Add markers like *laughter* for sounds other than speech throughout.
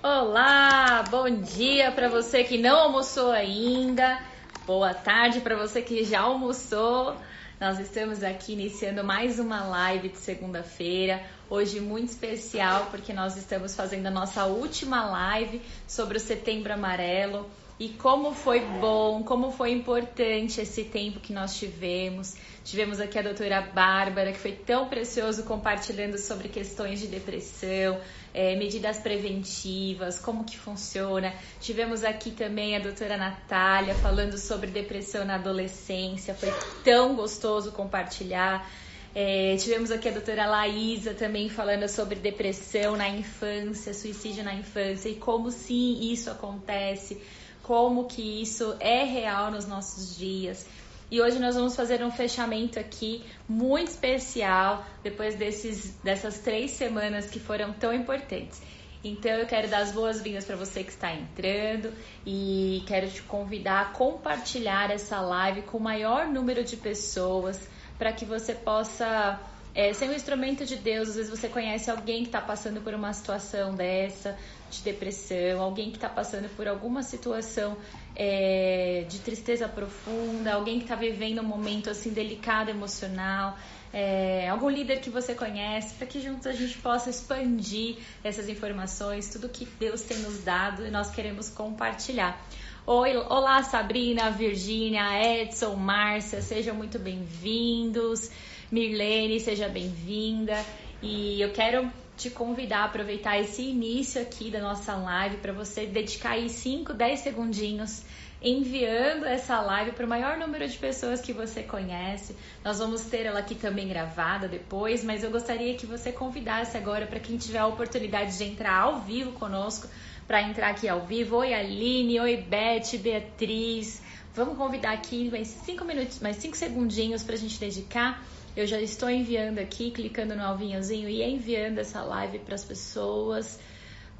Olá, bom dia para você que não almoçou ainda. Boa tarde para você que já almoçou. Nós estamos aqui iniciando mais uma live de segunda-feira. Hoje muito especial porque nós estamos fazendo a nossa última live sobre o Setembro Amarelo e como foi bom, como foi importante esse tempo que nós tivemos. Tivemos aqui a doutora Bárbara, que foi tão precioso compartilhando sobre questões de depressão, é, medidas preventivas, como que funciona. Tivemos aqui também a doutora Natália falando sobre depressão na adolescência, foi tão gostoso compartilhar. É, tivemos aqui a doutora Laísa também falando sobre depressão na infância, suicídio na infância e como sim isso acontece como que isso é real nos nossos dias. E hoje nós vamos fazer um fechamento aqui muito especial depois desses, dessas três semanas que foram tão importantes. Então eu quero dar as boas-vindas para você que está entrando e quero te convidar a compartilhar essa live com o maior número de pessoas para que você possa é, ser um instrumento de Deus. Às vezes você conhece alguém que está passando por uma situação dessa, de depressão, alguém que está passando por alguma situação é, de tristeza profunda, alguém que está vivendo um momento assim delicado emocional, é, algum líder que você conhece, para que juntos a gente possa expandir essas informações, tudo que Deus tem nos dado e nós queremos compartilhar. Oi, olá Sabrina, Virgínia, Edson, Márcia, sejam muito bem-vindos. Mirlene, seja bem-vinda. E eu quero te convidar a aproveitar esse início aqui da nossa live para você dedicar aí 5, 10 segundinhos enviando essa live para o maior número de pessoas que você conhece. Nós vamos ter ela aqui também gravada depois, mas eu gostaria que você convidasse agora para quem tiver a oportunidade de entrar ao vivo conosco, para entrar aqui ao vivo. Oi Aline, oi Beth, Beatriz. Vamos convidar aqui mais cinco minutos, mais cinco segundinhos para a gente dedicar eu já estou enviando aqui, clicando no alvinhozinho e enviando essa live para as pessoas,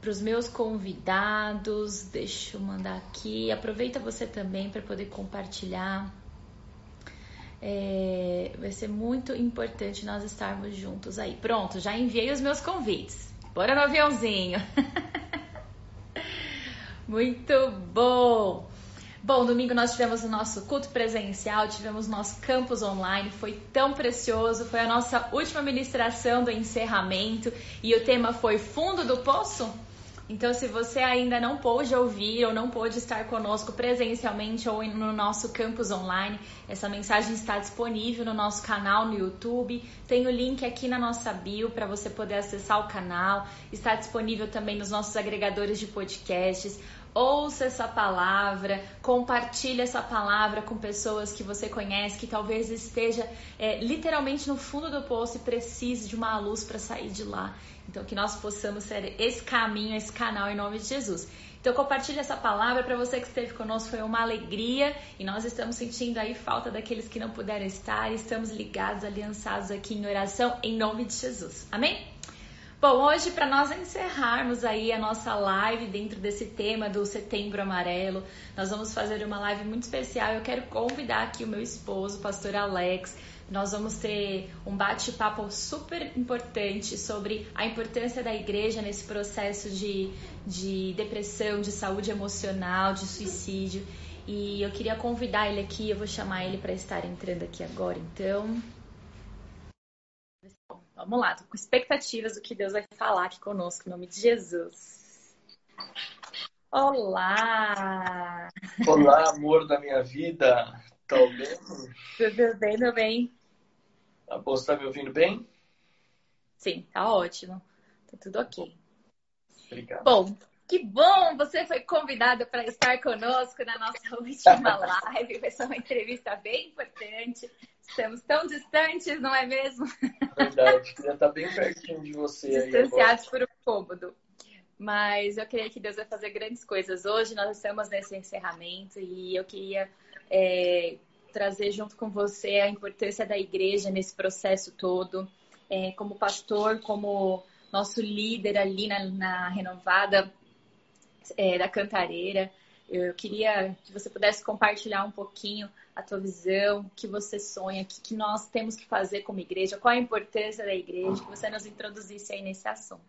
para os meus convidados. Deixa eu mandar aqui. Aproveita você também para poder compartilhar. É, vai ser muito importante nós estarmos juntos aí. Pronto, já enviei os meus convites. Bora no aviãozinho. *laughs* muito bom. Bom, domingo nós tivemos o nosso culto presencial, tivemos nosso campus online, foi tão precioso, foi a nossa última ministração do encerramento e o tema foi Fundo do Poço. Então, se você ainda não pôde ouvir ou não pôde estar conosco presencialmente ou no nosso campus online, essa mensagem está disponível no nosso canal no YouTube. Tem o link aqui na nossa bio para você poder acessar o canal. Está disponível também nos nossos agregadores de podcasts ouça essa palavra, compartilhe essa palavra com pessoas que você conhece, que talvez esteja é, literalmente no fundo do poço e precise de uma luz para sair de lá. Então, que nós possamos ser esse caminho, esse canal em nome de Jesus. Então, compartilhe essa palavra para você que esteve conosco, foi uma alegria e nós estamos sentindo aí falta daqueles que não puderam estar. Estamos ligados, aliançados aqui em oração em nome de Jesus. Amém? Bom, hoje para nós encerrarmos aí a nossa live dentro desse tema do Setembro Amarelo, nós vamos fazer uma live muito especial. Eu quero convidar aqui o meu esposo, o pastor Alex. Nós vamos ter um bate-papo super importante sobre a importância da igreja nesse processo de, de depressão, de saúde emocional, de suicídio. E eu queria convidar ele aqui, eu vou chamar ele para estar entrando aqui agora, então. Vamos lá, tô com expectativas do que Deus vai falar aqui conosco, em nome de Jesus. Olá! Olá, amor da minha vida. Tá ouvindo? Tudo bem, tudo bem. Tá bom, você tá me ouvindo bem? Sim, tá ótimo. Tá tudo ok. Obrigado. Bom, que bom! Você foi convidado para estar conosco na nossa *laughs* última live. Vai ser uma entrevista bem importante. Estamos tão distantes, não é mesmo? Verdade, queria estar bem pertinho de você. Distanciados por um cômodo. Mas eu creio que Deus vai fazer grandes coisas hoje. Nós estamos nesse encerramento e eu queria é, trazer junto com você a importância da igreja nesse processo todo. É, como pastor, como nosso líder ali na, na renovada é, da Cantareira. Eu queria que você pudesse compartilhar um pouquinho a tua visão, o que você sonha, o que, que nós temos que fazer como igreja, qual a importância da igreja, que você nos introduzisse aí nesse assunto.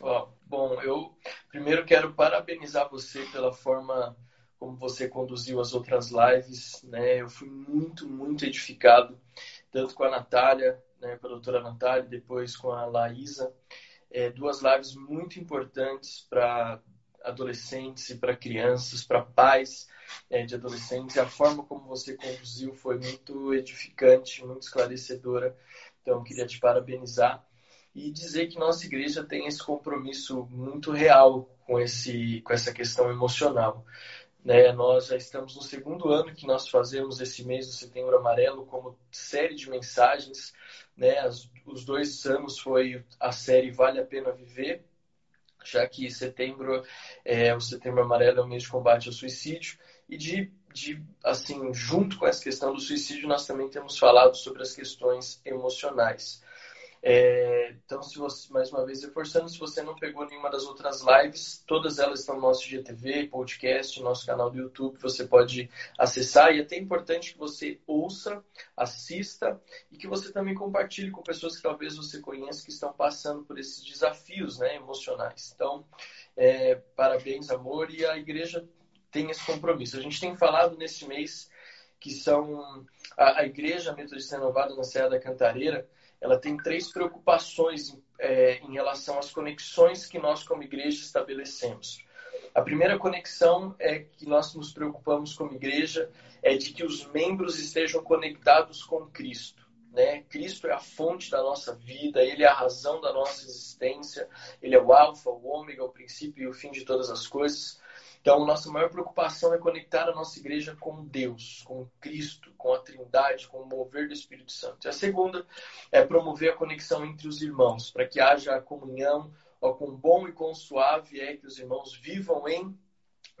Oh, bom, eu primeiro quero parabenizar você pela forma como você conduziu as outras lives, né? Eu fui muito, muito edificado, tanto com a Natália, né, com a doutora Natália, depois com a Laísa. É, duas lives muito importantes para adolescentes e para crianças, para pais é, de adolescentes. E a forma como você conduziu foi muito edificante, muito esclarecedora. Então, queria te parabenizar e dizer que nossa igreja tem esse compromisso muito real com, esse, com essa questão emocional. Né? Nós já estamos no segundo ano que nós fazemos esse mês do Setembro Amarelo como série de mensagens. Né? As, os dois anos foi a série Vale a Pena Viver, já que setembro é o Setembro Amarelo é o mês de combate ao suicídio e de, de assim junto com essa questão do suicídio nós também temos falado sobre as questões emocionais. É, então, se você, mais uma vez reforçando, se você não pegou nenhuma das outras lives, todas elas estão no nosso GTV, podcast, nosso canal do YouTube, você pode acessar. E é até importante que você ouça, assista e que você também compartilhe com pessoas que talvez você conheça que estão passando por esses desafios né, emocionais. Então, é, parabéns, amor, e a igreja tem esse compromisso. A gente tem falado nesse mês que são a, a Igreja Metodista Renovada na Serra da Cantareira ela tem três preocupações é, em relação às conexões que nós, como igreja, estabelecemos. A primeira conexão é que nós nos preocupamos como igreja é de que os membros estejam conectados com Cristo. Né? Cristo é a fonte da nossa vida, Ele é a razão da nossa existência, Ele é o alfa, o ômega, o princípio e o fim de todas as coisas. Então, nossa maior preocupação é conectar a nossa igreja com Deus, com Cristo, com a Trindade, com o mover do Espírito Santo. E a segunda é promover a conexão entre os irmãos, para que haja a comunhão, ó, com bom e com suave é que os irmãos vivam em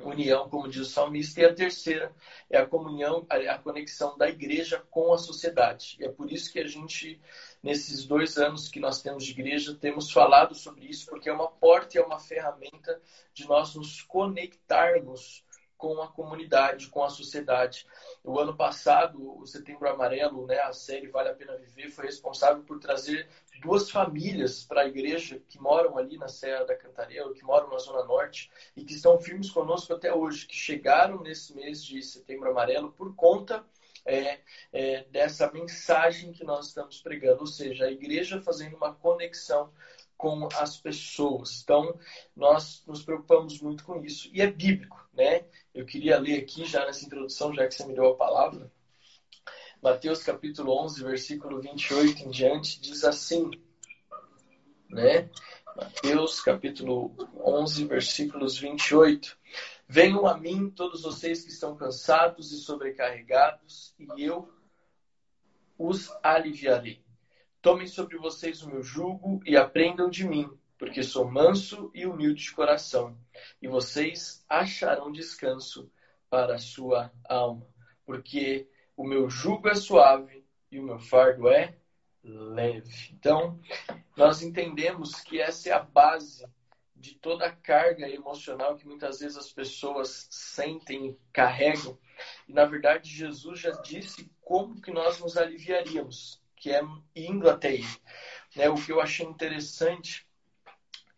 união, como diz o salmista, e a terceira é a comunhão, a conexão da igreja com a sociedade. E é por isso que a gente, nesses dois anos que nós temos de igreja, temos falado sobre isso, porque é uma porta e é uma ferramenta de nós nos conectarmos com a comunidade, com a sociedade. O ano passado, o Setembro Amarelo, né, a série Vale a Pena Viver, foi responsável por trazer duas famílias para a igreja que moram ali na Serra da Cantareira, que moram na Zona Norte e que estão firmes conosco até hoje, que chegaram nesse mês de Setembro Amarelo por conta é, é, dessa mensagem que nós estamos pregando, ou seja, a igreja fazendo uma conexão com as pessoas. Então, nós nos preocupamos muito com isso. E é bíblico, né? Eu queria ler aqui, já nessa introdução, já que você me deu a palavra, Mateus capítulo 11, versículo 28 em diante, diz assim, né? Mateus capítulo 11, versículos 28. Venham a mim todos vocês que estão cansados e sobrecarregados, e eu os aliviarei. Tomem sobre vocês o meu jugo e aprendam de mim, porque sou manso e humilde de coração, e vocês acharão descanso para a sua alma, porque o meu jugo é suave e o meu fardo é leve. Então, nós entendemos que essa é a base de toda a carga emocional que muitas vezes as pessoas sentem e carregam. E na verdade Jesus já disse como que nós nos aliviaríamos que é indo até ele. Né? O que eu achei interessante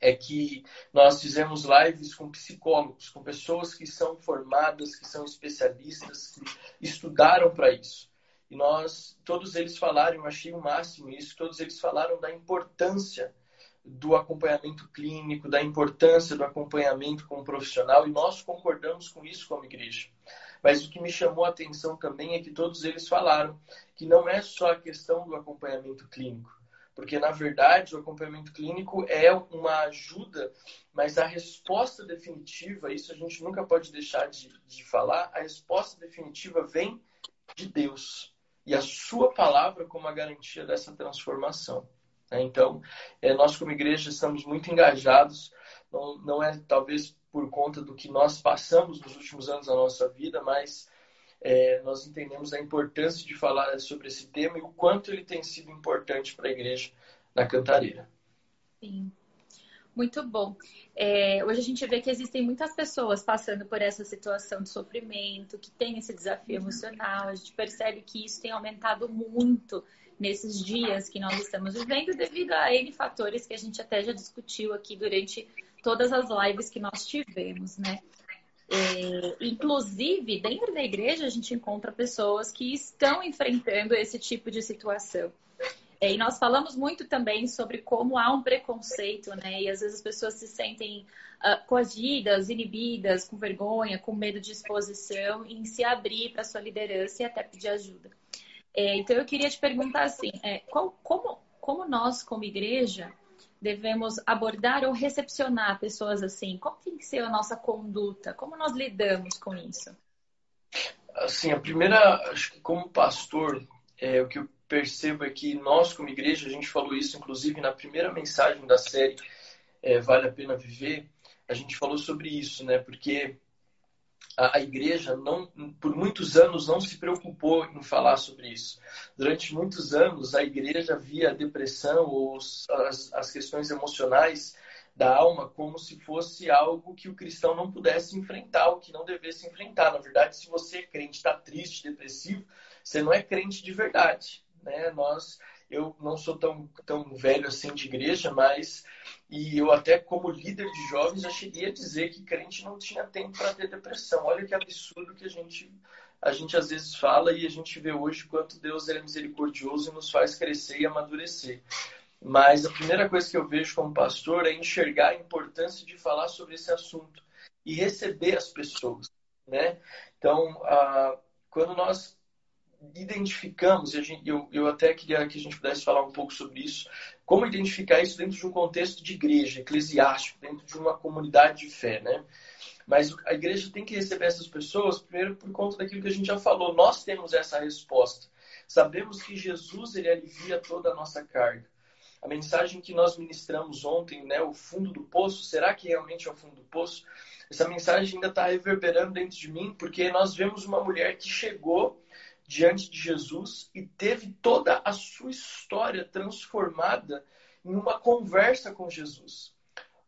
é que nós fizemos lives com psicólogos, com pessoas que são formadas, que são especialistas, que estudaram para isso. E nós, todos eles falaram, eu achei o máximo isso, todos eles falaram da importância do acompanhamento clínico, da importância do acompanhamento com o profissional, e nós concordamos com isso como igreja. Mas o que me chamou a atenção também é que todos eles falaram que não é só a questão do acompanhamento clínico, porque na verdade o acompanhamento clínico é uma ajuda, mas a resposta definitiva, isso a gente nunca pode deixar de, de falar, a resposta definitiva vem de Deus e a sua palavra como a garantia dessa transformação. Né? Então, é, nós como igreja estamos muito engajados, não, é talvez por conta do que nós passamos nos últimos anos da nossa vida, mas é, nós entendemos a importância de falar sobre esse tema e o quanto ele tem sido importante para a igreja na Cantareira. Sim. Muito bom. É, hoje a gente vê que existem muitas pessoas passando por essa situação de sofrimento, que tem esse desafio emocional. A gente percebe que isso tem aumentado muito nesses dias que nós estamos vivendo devido a N fatores que a gente até já discutiu aqui durante todas as lives que nós tivemos, né? É, inclusive, dentro da igreja, a gente encontra pessoas que estão enfrentando esse tipo de situação. É, e nós falamos muito também sobre como há um preconceito, né? E às vezes as pessoas se sentem uh, coagidas, inibidas, com vergonha, com medo de exposição, em se abrir para sua liderança e até pedir ajuda. É, então eu queria te perguntar assim, é, qual, como, como nós, como igreja, devemos abordar ou recepcionar pessoas assim? Como tem que ser a nossa conduta? Como nós lidamos com isso? Assim, a primeira, acho que como pastor, é, o que eu percebo é que nós, como igreja, a gente falou isso inclusive na primeira mensagem da série é, Vale a Pena Viver, a gente falou sobre isso, né? Porque a, igreja não, por muitos anos não se preocupou em falar sobre isso. Durante muitos anos a igreja via a depressão ou as, as questões emocionais da alma como se fosse algo que o cristão não pudesse enfrentar, ou que não devesse enfrentar. Na verdade, se você é crente, está triste, depressivo, você não é crente de verdade. Né? Nós eu não sou tão, tão velho assim de igreja, mas e eu até como líder de jovens já cheguei a dizer que crente não tinha tempo para ter depressão. Olha que absurdo que a gente a gente às vezes fala e a gente vê hoje quanto Deus é misericordioso e nos faz crescer e amadurecer. Mas a primeira coisa que eu vejo como pastor é enxergar a importância de falar sobre esse assunto e receber as pessoas, né? Então, ah, quando nós identificamos, e eu, eu até queria que a gente pudesse falar um pouco sobre isso, como identificar isso dentro de um contexto de igreja, eclesiástico, dentro de uma comunidade de fé, né? Mas a igreja tem que receber essas pessoas, primeiro por conta daquilo que a gente já falou, nós temos essa resposta. Sabemos que Jesus, ele alivia toda a nossa carga. A mensagem que nós ministramos ontem, né, o fundo do poço, será que realmente é o fundo do poço? Essa mensagem ainda está reverberando dentro de mim, porque nós vemos uma mulher que chegou diante de Jesus e teve toda a sua história transformada em uma conversa com Jesus.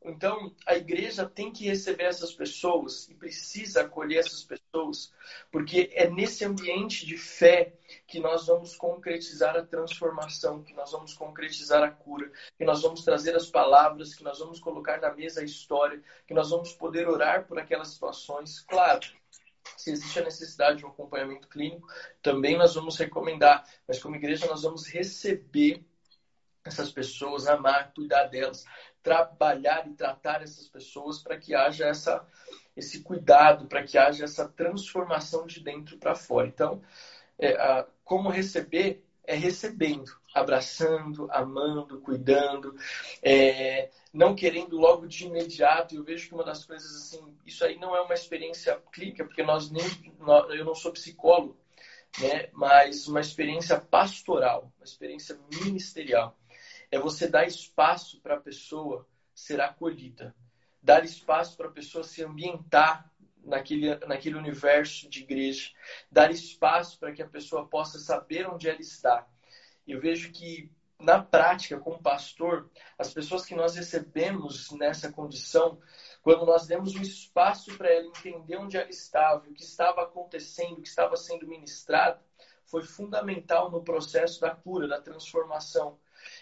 Então, a igreja tem que receber essas pessoas e precisa acolher essas pessoas, porque é nesse ambiente de fé que nós vamos concretizar a transformação, que nós vamos concretizar a cura, que nós vamos trazer as palavras, que nós vamos colocar na mesa a história, que nós vamos poder orar por aquelas situações. Claro, se existe a necessidade de um acompanhamento clínico, também nós vamos recomendar. Mas como igreja nós vamos receber essas pessoas, amar, cuidar delas, trabalhar e tratar essas pessoas para que haja essa, esse cuidado, para que haja essa transformação de dentro para fora. Então, é, a, como receber é recebendo, abraçando, amando, cuidando, é, não querendo logo de imediato. Eu vejo que uma das coisas assim, isso aí não é uma experiência clínica, porque nós nem, eu não sou psicólogo, né? Mas uma experiência pastoral, uma experiência ministerial. É você dar espaço para a pessoa ser acolhida, dar espaço para a pessoa se ambientar naquele, naquele universo de igreja, dar espaço para que a pessoa possa saber onde ela está. Eu vejo que, na prática, como pastor, as pessoas que nós recebemos nessa condição, quando nós demos um espaço para ela entender onde ela estava, o que estava acontecendo, o que estava sendo ministrado, foi fundamental no processo da cura, da transformação.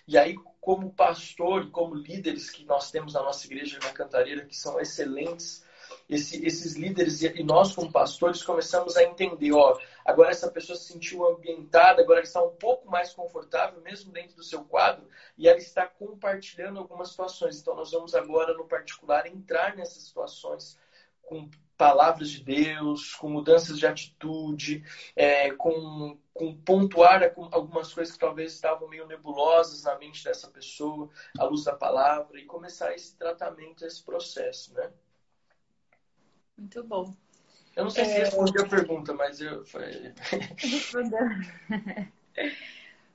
E aí, como pastor e como líderes que nós temos na nossa igreja na Cantareira, que são excelentes, esse, esses líderes e nós como pastores começamos a entender, ó, agora essa pessoa se sentiu ambientada, agora está um pouco mais confortável, mesmo dentro do seu quadro, e ela está compartilhando algumas situações. Então nós vamos agora, no particular, entrar nessas situações com palavras de Deus, com mudanças de atitude, é, com, com pontuar algumas coisas que talvez estavam meio nebulosas na mente dessa pessoa, à luz da palavra, e começar esse tratamento, esse processo, né? Muito bom. Eu não sei se é... respondi a pergunta, mas eu. *laughs*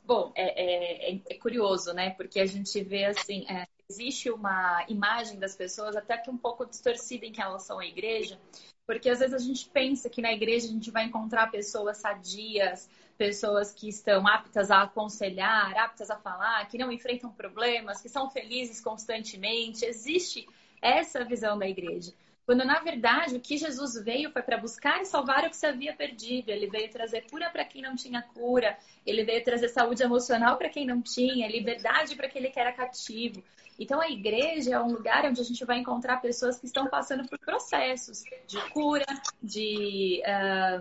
bom, é, é, é, curioso, né? Porque a gente vê assim, é, existe uma imagem das pessoas até que um pouco distorcida em relação à igreja, porque às vezes a gente pensa que na igreja a gente vai encontrar pessoas sadias, pessoas que estão aptas a aconselhar, aptas a falar, que não enfrentam problemas, que são felizes constantemente. Existe essa visão da igreja. Quando na verdade o que Jesus veio foi para buscar e salvar o que se havia perdido. Ele veio trazer cura para quem não tinha cura, ele veio trazer saúde emocional para quem não tinha, liberdade para aquele que era cativo. Então, a igreja é um lugar onde a gente vai encontrar pessoas que estão passando por processos de cura, de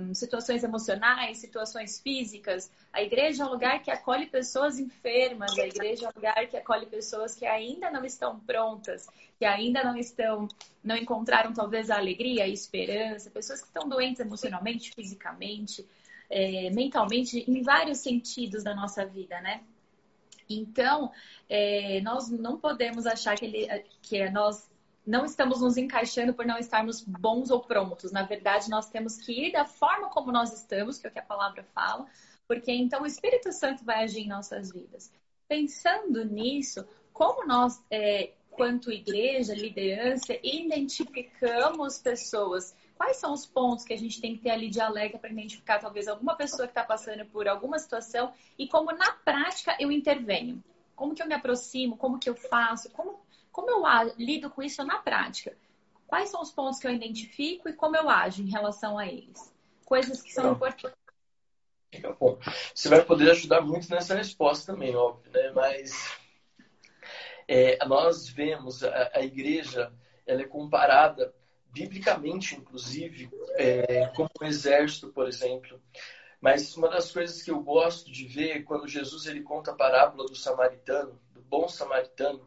um, situações emocionais, situações físicas. A igreja é um lugar que acolhe pessoas enfermas, a igreja é um lugar que acolhe pessoas que ainda não estão prontas, que ainda não estão, não encontraram talvez a alegria, a esperança, pessoas que estão doentes emocionalmente, fisicamente, é, mentalmente, em vários sentidos da nossa vida, né? Então, é, nós não podemos achar que, ele, que nós não estamos nos encaixando por não estarmos bons ou prontos. Na verdade, nós temos que ir da forma como nós estamos, que é o que a palavra fala, porque então o Espírito Santo vai agir em nossas vidas. Pensando nisso, como nós, é, quanto igreja, liderança, identificamos pessoas quais são os pontos que a gente tem que ter ali de alerta para identificar talvez alguma pessoa que está passando por alguma situação e como na prática eu intervenho. Como que eu me aproximo, como que eu faço, como, como eu lido com isso na prática. Quais são os pontos que eu identifico e como eu ajo em relação a eles. Coisas que são importantes. Bom, você vai poder ajudar muito nessa resposta também, óbvio, né? Mas é, nós vemos a, a igreja, ela é comparada biblicamente, inclusive, é, como um exército, por exemplo. Mas uma das coisas que eu gosto de ver é quando Jesus ele conta a parábola do samaritano, do bom samaritano,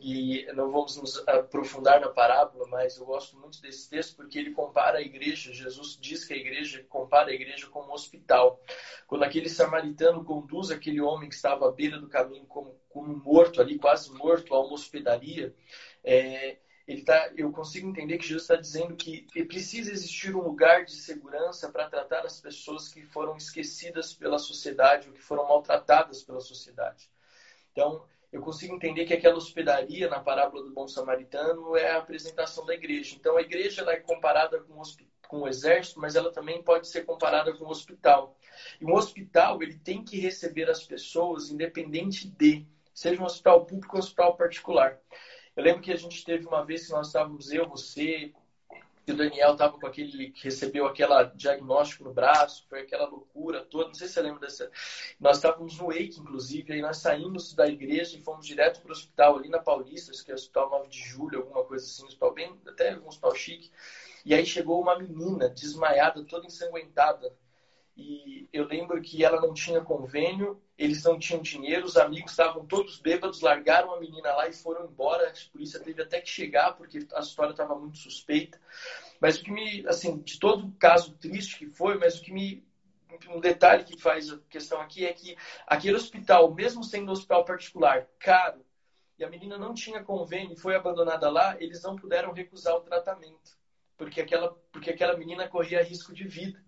e não vamos nos aprofundar na parábola, mas eu gosto muito desse texto porque ele compara a igreja, Jesus diz que a igreja compara a igreja como um hospital. Quando aquele samaritano conduz aquele homem que estava à beira do caminho como, como morto ali, quase morto, a uma hospedaria, é, ele tá, eu consigo entender que Jesus está dizendo que precisa existir um lugar de segurança para tratar as pessoas que foram esquecidas pela sociedade ou que foram maltratadas pela sociedade. Então, eu consigo entender que aquela hospedaria na parábola do bom samaritano é a apresentação da igreja. Então, a igreja é comparada com, com o exército, mas ela também pode ser comparada com o hospital. E um hospital ele tem que receber as pessoas independente de seja um hospital público ou um hospital particular. Eu lembro que a gente teve uma vez que nós estávamos, eu, você e o Daniel estava com aquele que recebeu aquela diagnóstico no braço, foi aquela loucura toda. Não sei se você lembra dessa. Nós estávamos no Wake, inclusive, aí nós saímos da igreja e fomos direto para o hospital ali na Paulista, que é o Hospital 9 de Julho, alguma coisa assim, hospital bem, até um hospital chique. E aí chegou uma menina desmaiada, toda ensanguentada, e eu lembro que ela não tinha convênio, eles não tinham dinheiro, os amigos estavam todos bêbados, largaram a menina lá e foram embora. A polícia teve até que chegar porque a história estava muito suspeita. Mas o que me, assim, de todo o caso triste que foi, mas o que me um detalhe que faz a questão aqui é que aquele hospital, mesmo sendo um hospital particular, caro, e a menina não tinha convênio e foi abandonada lá, eles não puderam recusar o tratamento, porque aquela, porque aquela menina corria risco de vida.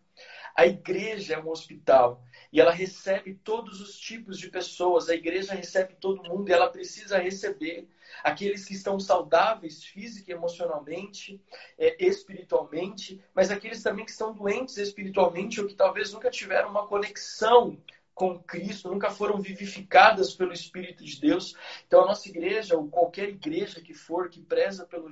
A igreja é um hospital e ela recebe todos os tipos de pessoas. A igreja recebe todo mundo e ela precisa receber aqueles que estão saudáveis física emocionalmente, é, espiritualmente, mas aqueles também que estão doentes espiritualmente ou que talvez nunca tiveram uma conexão com Cristo, nunca foram vivificadas pelo Espírito de Deus. Então, a nossa igreja, ou qualquer igreja que for, que preza pelo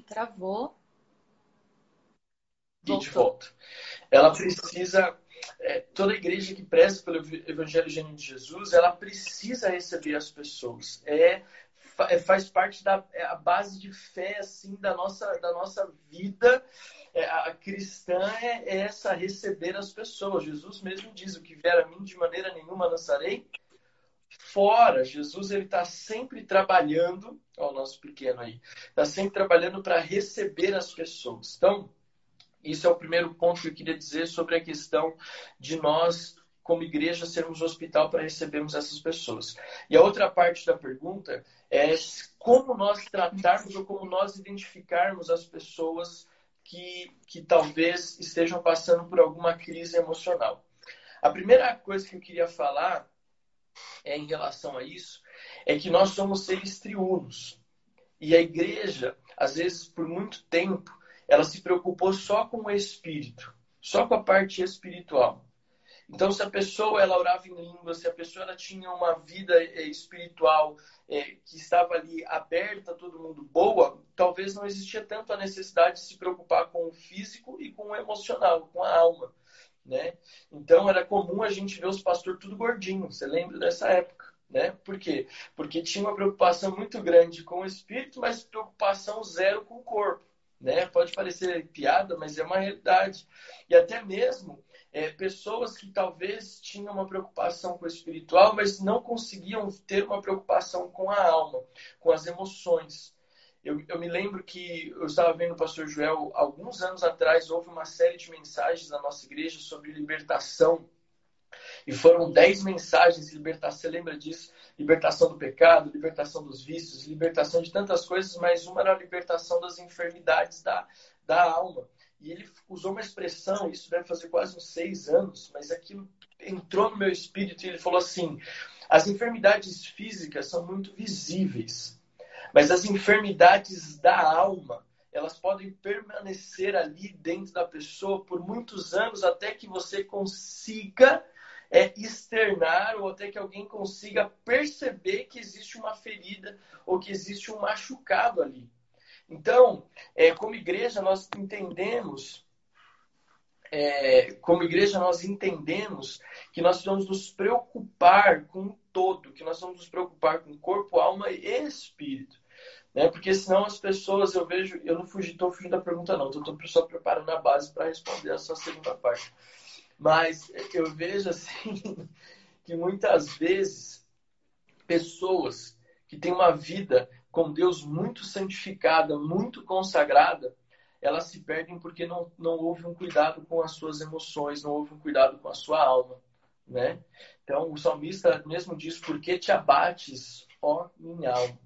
que travou. E de volta. Ela precisa, é, toda igreja que preza pelo Evangelho Genuíno de Jesus, ela precisa receber as pessoas. É, é faz parte da é a base de fé assim da nossa da nossa vida é, a cristã é, é essa receber as pessoas Jesus mesmo diz o que vier a mim de maneira nenhuma lançarei fora. Jesus ele está sempre trabalhando, ó, o nosso pequeno aí, está sempre trabalhando para receber as pessoas. Então, isso é o primeiro ponto que eu queria dizer sobre a questão de nós, como igreja, sermos hospital para recebermos essas pessoas. E a outra parte da pergunta é como nós tratarmos ou como nós identificarmos as pessoas que, que talvez estejam passando por alguma crise emocional. A primeira coisa que eu queria falar é, em relação a isso é que nós somos seres triunos. E a igreja, às vezes, por muito tempo, ela se preocupou só com o espírito, só com a parte espiritual. Então, se a pessoa ela orava em língua, se a pessoa ela tinha uma vida é, espiritual é, que estava ali aberta, todo mundo boa, talvez não existia tanto a necessidade de se preocupar com o físico e com o emocional, com a alma. Né? Então era comum a gente ver os pastores tudo gordinho. Você lembra dessa época, né? Por quê? Porque tinha uma preocupação muito grande com o espírito, mas preocupação zero com o corpo, né? Pode parecer piada, mas é uma realidade. E até mesmo é, pessoas que talvez tinham uma preocupação com o espiritual, mas não conseguiam ter uma preocupação com a alma, com as emoções. Eu, eu, me lembro que eu estava vendo o pastor Joel alguns anos atrás, houve uma série de mensagens na nossa igreja sobre libertação. E foram dez mensagens de libertação. Você lembra disso? Libertação do pecado, libertação dos vícios, libertação de tantas coisas, mas uma era a libertação das enfermidades da, da alma. E ele usou uma expressão, isso deve fazer quase uns seis anos, mas aquilo entrou no meu espírito e ele falou assim: as enfermidades físicas são muito visíveis mas as enfermidades da alma, elas podem permanecer ali dentro da pessoa por muitos anos até que você consiga é, externar ou até que alguém consiga perceber que existe uma ferida ou que existe um machucado ali. Então, é, como igreja, nós entendemos, é, como igreja, nós entendemos que nós precisamos nos preocupar com o todo, que nós vamos nos preocupar com corpo, alma e espírito. Né? Porque senão as pessoas, eu vejo, eu não fugi, estou fugindo da pergunta não, estou só preparando a base para responder essa segunda parte. Mas eu vejo assim *laughs* que muitas vezes pessoas que têm uma vida com Deus muito santificada, muito consagrada, elas se perdem porque não, não houve um cuidado com as suas emoções, não houve um cuidado com a sua alma. Né? Então o salmista mesmo diz: Por que te abates, ó minha alma?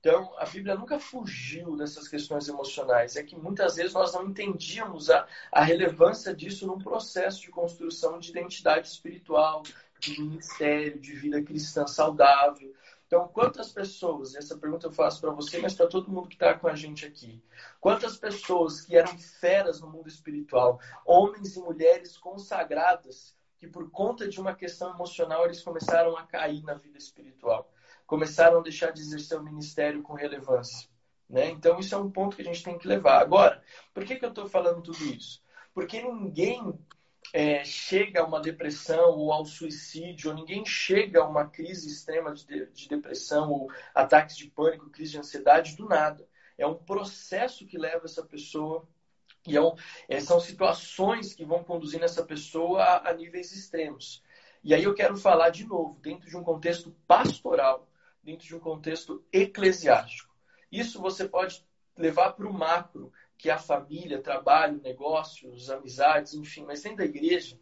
Então, a Bíblia nunca fugiu dessas questões emocionais. É que muitas vezes nós não entendíamos a, a relevância disso num processo de construção de identidade espiritual, de ministério, de vida cristã saudável. Então, quantas pessoas, essa pergunta eu faço para você, mas para todo mundo que está com a gente aqui, quantas pessoas que eram feras no mundo espiritual, homens e mulheres consagradas, que por conta de uma questão emocional eles começaram a cair na vida espiritual? Começaram a deixar de exercer o ministério com relevância. Né? Então, isso é um ponto que a gente tem que levar. Agora, por que, que eu estou falando tudo isso? Porque ninguém é, chega a uma depressão ou ao suicídio, ou ninguém chega a uma crise extrema de, de depressão ou ataques de pânico, crise de ansiedade do nada. É um processo que leva essa pessoa e é um, é, são situações que vão conduzindo essa pessoa a, a níveis extremos. E aí eu quero falar de novo, dentro de um contexto pastoral, dentro de um contexto eclesiástico. Isso você pode levar para o macro, que é a família, trabalho, negócios, amizades, enfim, mas dentro da igreja,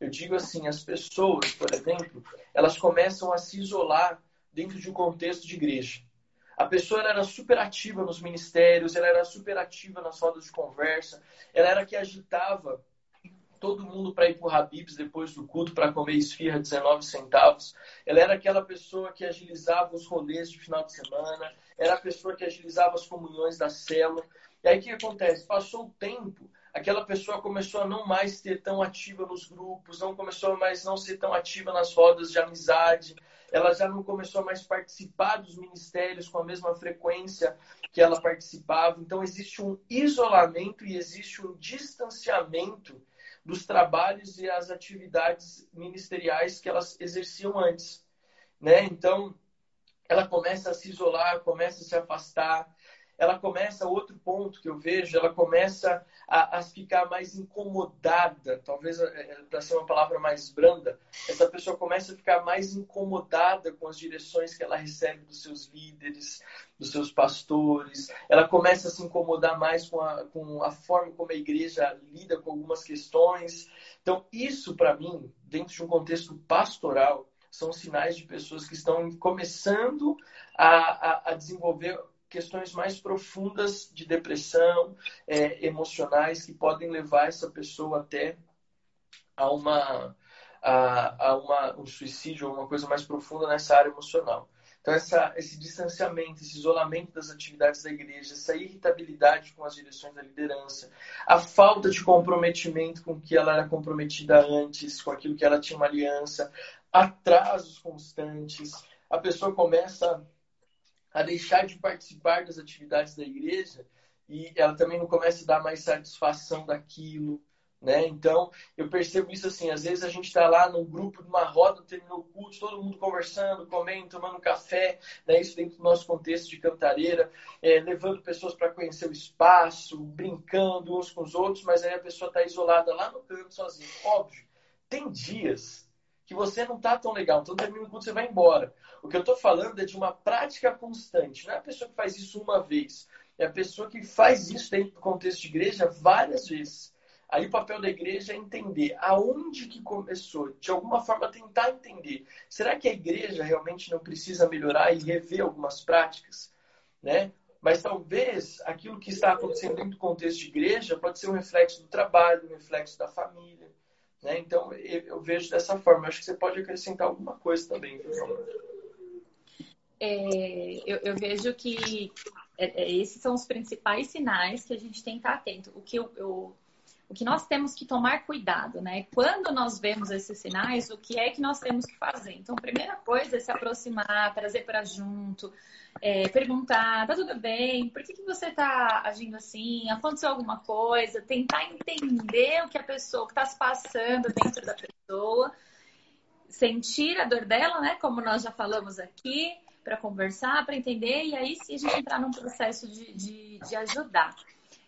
eu digo assim, as pessoas, por exemplo, elas começam a se isolar dentro de um contexto de igreja. A pessoa era super ativa nos ministérios, ela era super ativa nas rodas de conversa, ela era que agitava todo mundo para ir para o Habibs depois do culto para comer esfirra 19 centavos. Ela era aquela pessoa que agilizava os rolês de final de semana, era a pessoa que agilizava as comunhões da célula. E aí o que acontece? Passou o tempo, aquela pessoa começou a não mais ser tão ativa nos grupos, não começou mais não ser tão ativa nas rodas de amizade, ela já não começou a mais participar dos ministérios com a mesma frequência que ela participava. Então existe um isolamento e existe um distanciamento dos trabalhos e as atividades ministeriais que elas exerciam antes. Né? Então, ela começa a se isolar, começa a se afastar, ela começa, outro ponto que eu vejo, ela começa a, a ficar mais incomodada, talvez é, é, para ser uma palavra mais branda, essa pessoa começa a ficar mais incomodada com as direções que ela recebe dos seus líderes, dos seus pastores, ela começa a se incomodar mais com a, com a forma como a igreja lida com algumas questões. Então, isso para mim, dentro de um contexto pastoral, são sinais de pessoas que estão começando a, a, a desenvolver questões mais profundas de depressão, é, emocionais, que podem levar essa pessoa até a, uma, a, a uma, um suicídio uma coisa mais profunda nessa área emocional. Então, essa, esse distanciamento, esse isolamento das atividades da igreja, essa irritabilidade com as direções da liderança, a falta de comprometimento com o que ela era comprometida antes, com aquilo que ela tinha uma aliança, atrasos constantes, a pessoa começa a deixar de participar das atividades da igreja e ela também não começa a dar mais satisfação daquilo, Né? Então, eu percebo isso assim, às vezes a gente está lá num grupo, numa roda, terminou o culto, todo mundo conversando, comendo, tomando café, né? isso dentro do nosso contexto de cantareira, é, levando pessoas para conhecer o espaço, brincando uns com os outros, mas aí a pessoa está isolada lá no canto sozinha. Óbvio, tem dias que você não está tão legal, então termina o culto, você vai embora. O que eu estou falando é de uma prática constante, não é a pessoa que faz isso uma vez, é a pessoa que faz isso dentro do contexto de igreja várias vezes. Aí o papel da igreja é entender aonde que começou, de alguma forma tentar entender. Será que a igreja realmente não precisa melhorar e rever algumas práticas, né? Mas talvez aquilo que está acontecendo dentro do contexto de igreja pode ser um reflexo do trabalho, um reflexo da família, né? Então eu vejo dessa forma. Eu acho que você pode acrescentar alguma coisa também, é, eu, eu, vejo que é, é, esses são os principais sinais que a gente tem que estar atento. O que eu, eu o que nós temos que tomar cuidado, né? Quando nós vemos esses sinais, o que é que nós temos que fazer? Então, a primeira coisa é se aproximar, trazer para junto, é, perguntar, tá tudo bem? Por que, que você tá agindo assim? Aconteceu alguma coisa? Tentar entender o que a pessoa que está se passando dentro da pessoa, sentir a dor dela, né? Como nós já falamos aqui, para conversar, para entender, e aí sim a gente entrar num processo de, de, de ajudar.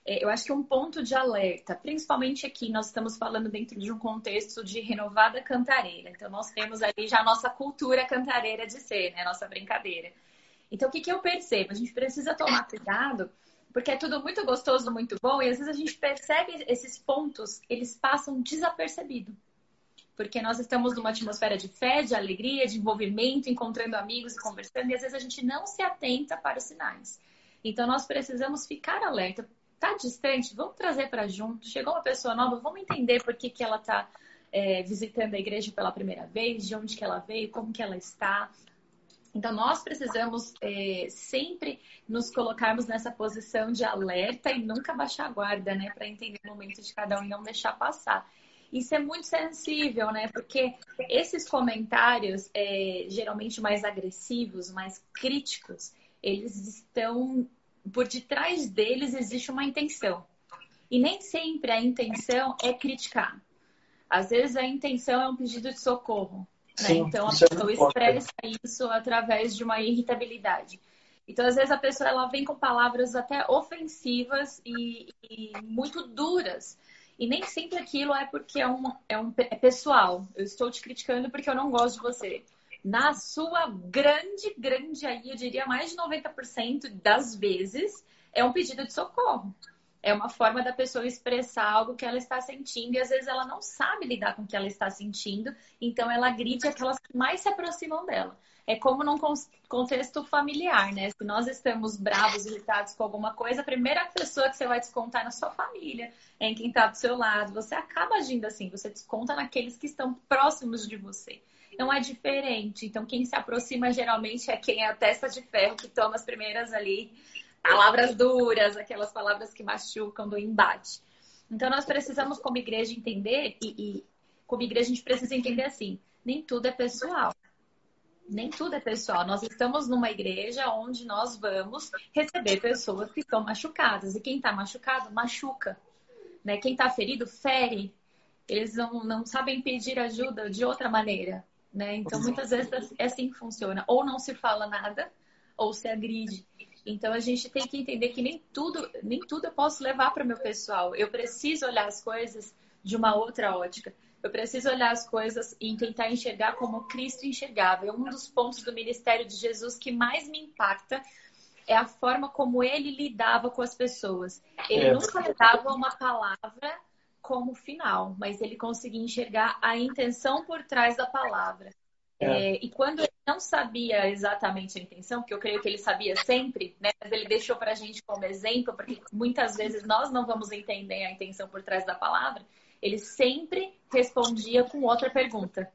É, eu acho que um ponto de alerta, principalmente aqui, nós estamos falando dentro de um contexto de renovada cantareira. Então, nós temos ali já a nossa cultura cantareira de ser, né? Nossa brincadeira. Então, o que, que eu percebo? A gente precisa tomar cuidado, porque é tudo muito gostoso, muito bom, e às vezes a gente percebe esses pontos, eles passam desapercebido. Porque nós estamos numa atmosfera de fé, de alegria, de envolvimento, encontrando amigos e conversando, e às vezes a gente não se atenta para os sinais. Então, nós precisamos ficar alerta tá distante, vamos trazer para junto. Chegou uma pessoa nova, vamos entender por que, que ela está é, visitando a igreja pela primeira vez, de onde que ela veio, como que ela está. Então, nós precisamos é, sempre nos colocarmos nessa posição de alerta e nunca baixar a guarda, né? Para entender o momento de cada um e não deixar passar. Isso é muito sensível, né? Porque esses comentários, é, geralmente mais agressivos, mais críticos, eles estão por detrás deles existe uma intenção. E nem sempre a intenção é criticar. Às vezes a intenção é um pedido de socorro. Né? Sim, então a é pessoa expressa isso através de uma irritabilidade. Então, às vezes, a pessoa ela vem com palavras até ofensivas e, e muito duras. E nem sempre aquilo é porque é, um, é, um, é pessoal. Eu estou te criticando porque eu não gosto de você na sua grande, grande aí, eu diria mais de 90% das vezes, é um pedido de socorro. É uma forma da pessoa expressar algo que ela está sentindo e às vezes ela não sabe lidar com o que ela está sentindo, então ela grite aquelas que mais se aproximam dela. É como num contexto familiar, né? Se nós estamos bravos, irritados com alguma coisa, a primeira pessoa que você vai descontar é na sua família, é em quem está do seu lado. Você acaba agindo assim, você desconta naqueles que estão próximos de você não é diferente. Então, quem se aproxima geralmente é quem é a testa de ferro, que toma as primeiras ali palavras duras, aquelas palavras que machucam do embate. Então, nós precisamos, como igreja, entender, e, e como igreja, a gente precisa entender assim: nem tudo é pessoal. Nem tudo é pessoal. Nós estamos numa igreja onde nós vamos receber pessoas que estão machucadas. E quem está machucado, machuca. Né? Quem está ferido, fere. Eles não, não sabem pedir ajuda de outra maneira. Né? Então, muitas vezes é assim que funciona. Ou não se fala nada, ou se agride. Então, a gente tem que entender que nem tudo, nem tudo eu posso levar para o meu pessoal. Eu preciso olhar as coisas de uma outra ótica. Eu preciso olhar as coisas e tentar enxergar como Cristo enxergava. E um dos pontos do ministério de Jesus que mais me impacta é a forma como ele lidava com as pessoas. Ele é. nunca dava uma palavra como final, mas ele conseguia enxergar a intenção por trás da palavra. É. É, e quando ele não sabia exatamente a intenção, porque eu creio que ele sabia sempre, né? Mas ele deixou para a gente como exemplo, porque muitas vezes nós não vamos entender a intenção por trás da palavra. Ele sempre respondia com outra pergunta.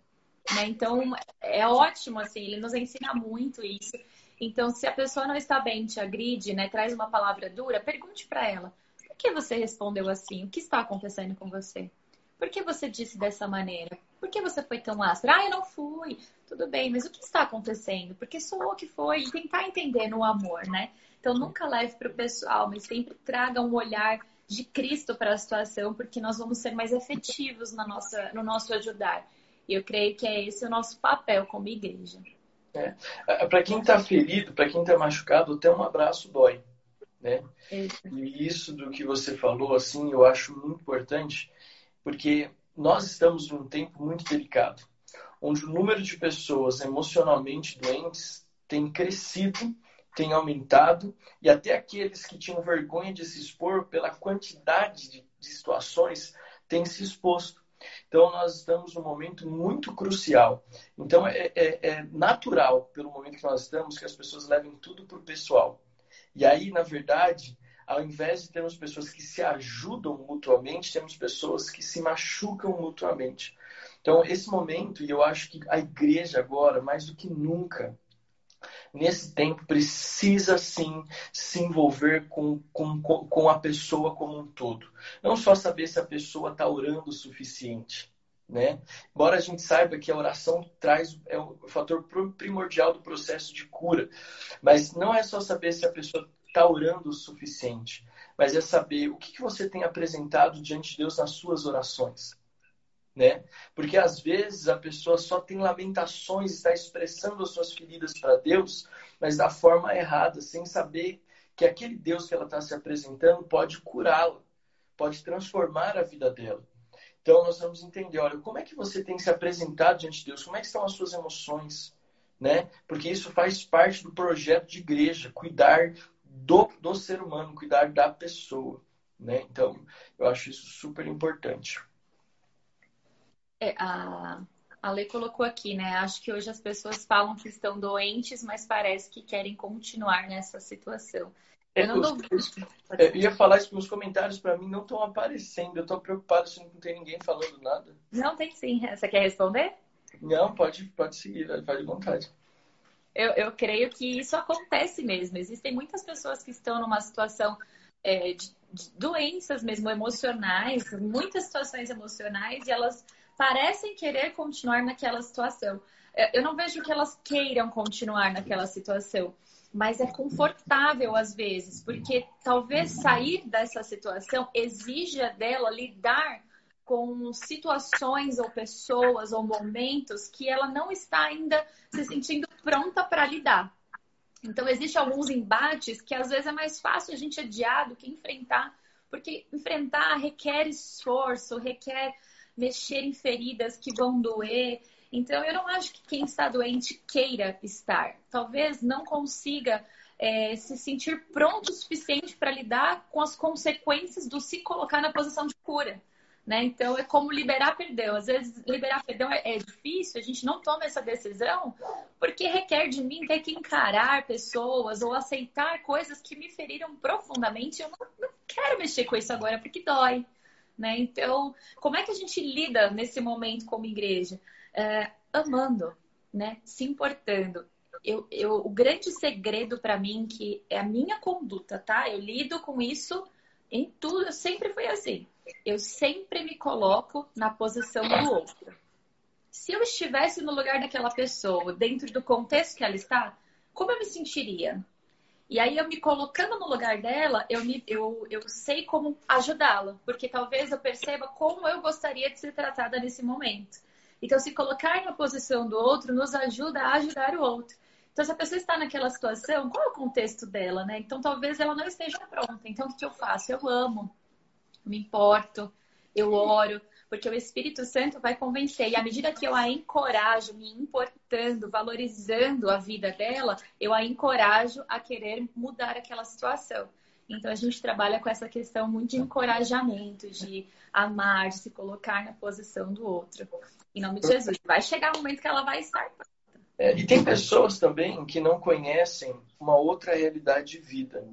Né? Então é ótimo, assim, ele nos ensina muito isso. Então, se a pessoa não está bem, te agride, né, traz uma palavra dura, pergunte para ela por que você respondeu assim? O que está acontecendo com você? Por que você disse dessa maneira? Por que você foi tão áspera? Ah, eu não fui. Tudo bem, mas o que está acontecendo? Porque sou eu que foi. E tentar entender no amor, né? Então, nunca leve para o pessoal, mas sempre traga um olhar de Cristo para a situação, porque nós vamos ser mais efetivos na nossa, no nosso ajudar. E eu creio que é esse o nosso papel como igreja. É. é para quem está ferido, para quem está machucado, até um abraço dói. Né? E isso do que você falou, assim, eu acho muito importante, porque nós estamos num tempo muito delicado, onde o número de pessoas emocionalmente doentes tem crescido, tem aumentado, e até aqueles que tinham vergonha de se expor pela quantidade de, de situações têm se exposto. Então, nós estamos num momento muito crucial. Então, é, é, é natural, pelo momento que nós estamos, que as pessoas levem tudo para o pessoal. E aí, na verdade, ao invés de termos pessoas que se ajudam mutuamente, temos pessoas que se machucam mutuamente. Então, esse momento, e eu acho que a igreja agora, mais do que nunca, nesse tempo, precisa sim se envolver com, com, com a pessoa como um todo. Não só saber se a pessoa está orando o suficiente. Né? Embora a gente saiba que a oração traz é o fator primordial do processo de cura, mas não é só saber se a pessoa está orando o suficiente, mas é saber o que, que você tem apresentado diante de Deus nas suas orações. Né? Porque às vezes a pessoa só tem lamentações, está expressando as suas feridas para Deus, mas da forma errada, sem saber que aquele Deus que ela está se apresentando pode curá-la, pode transformar a vida dela. Então nós vamos entender, olha, como é que você tem se apresentado diante de Deus? Como é que estão as suas emoções? Né? Porque isso faz parte do projeto de igreja, cuidar do, do ser humano, cuidar da pessoa. Né? Então, eu acho isso super importante. É, a, a colocou aqui, né? Acho que hoje as pessoas falam que estão doentes, mas parece que querem continuar nessa situação. Eu não. É, eu ia falar isso, porque os comentários para mim não estão aparecendo. Eu estou preocupado se não tem ninguém falando nada. Não, tem sim. Você quer responder? Não, pode, pode seguir, faz de vontade. Eu, eu creio que isso acontece mesmo. Existem muitas pessoas que estão numa situação é, de, de doenças mesmo emocionais, muitas situações emocionais, e elas parecem querer continuar naquela situação. É, eu não vejo que elas queiram continuar naquela situação mas é confortável às vezes, porque talvez sair dessa situação exija dela lidar com situações ou pessoas ou momentos que ela não está ainda se sentindo pronta para lidar. Então, existem alguns embates que às vezes é mais fácil a gente adiar do que enfrentar, porque enfrentar requer esforço, requer mexer em feridas que vão doer, então, eu não acho que quem está doente queira estar. Talvez não consiga é, se sentir pronto o suficiente para lidar com as consequências do se colocar na posição de cura. Né? Então, é como liberar perdão. Às vezes, liberar perdão é, é, difícil, a gente não toma essa decisão porque requer de mim ter que encarar pessoas ou aceitar coisas que me feriram profundamente. Eu não, não quero mexer com isso agora porque dói. Né? Então, como é que a gente lida nesse momento como igreja? É, amando, né? Se importando. Eu, eu, o grande segredo para mim que é a minha conduta, tá? Eu lido com isso em tudo. Eu sempre fui assim. Eu sempre me coloco na posição do outro. Se eu estivesse no lugar daquela pessoa, dentro do contexto que ela está, como eu me sentiria? E aí, eu me colocando no lugar dela, eu, me, eu, eu sei como ajudá-la, porque talvez eu perceba como eu gostaria de ser tratada nesse momento. Então, se colocar na posição do outro nos ajuda a ajudar o outro. Então, se a pessoa está naquela situação, qual é o contexto dela, né? Então, talvez ela não esteja pronta. Então, o que eu faço? Eu amo, me importo, eu oro, porque o Espírito Santo vai convencer. E à medida que eu a encorajo, me importando, valorizando a vida dela, eu a encorajo a querer mudar aquela situação. Então a gente trabalha com essa questão muito de encorajamento, de amar, de se colocar na posição do outro. Em nome de Jesus. Vai chegar o um momento que ela vai estar é, e tem pessoas também que não conhecem uma outra realidade de vida.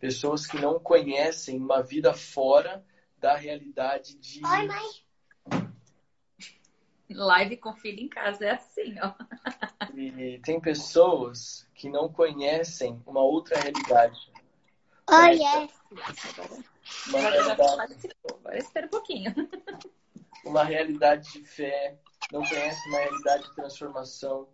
Pessoas que não conhecem uma vida fora da realidade de. Oi, mãe. Live com filho em casa é assim, ó. E tem pessoas que não conhecem uma outra realidade. Oh, yes. Uma realidade... Agora espera um pouquinho. Uma realidade de fé, não conhece uma realidade de transformação,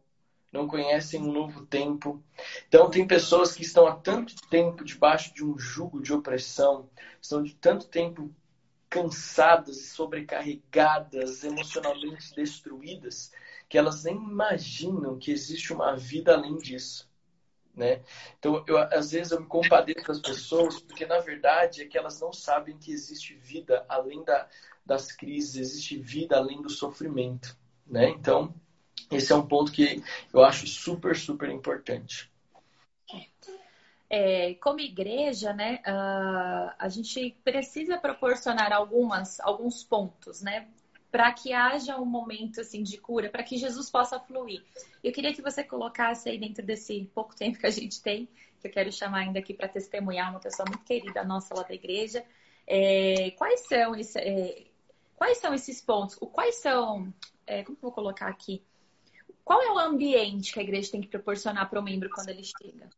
não conhecem um novo tempo. Então, tem pessoas que estão há tanto tempo debaixo de um jugo de opressão, estão de tanto tempo cansadas, sobrecarregadas, emocionalmente destruídas, que elas nem imaginam que existe uma vida além disso. Né? Então, eu, às vezes eu me compadeço das pessoas, porque na verdade é que elas não sabem que existe vida além da, das crises, existe vida além do sofrimento. Né? Então, esse é um ponto que eu acho super, super importante. É, como igreja, né, uh, a gente precisa proporcionar algumas, alguns pontos, né, para que haja um momento assim de cura, para que Jesus possa fluir. Eu queria que você colocasse aí dentro desse pouco tempo que a gente tem, que eu quero chamar ainda aqui para testemunhar uma pessoa muito querida nossa lá da igreja, é, quais são esse, é, quais são esses pontos? Quais são, é, como que eu vou colocar aqui? Qual é o ambiente que a igreja tem que proporcionar para o membro quando ele chega?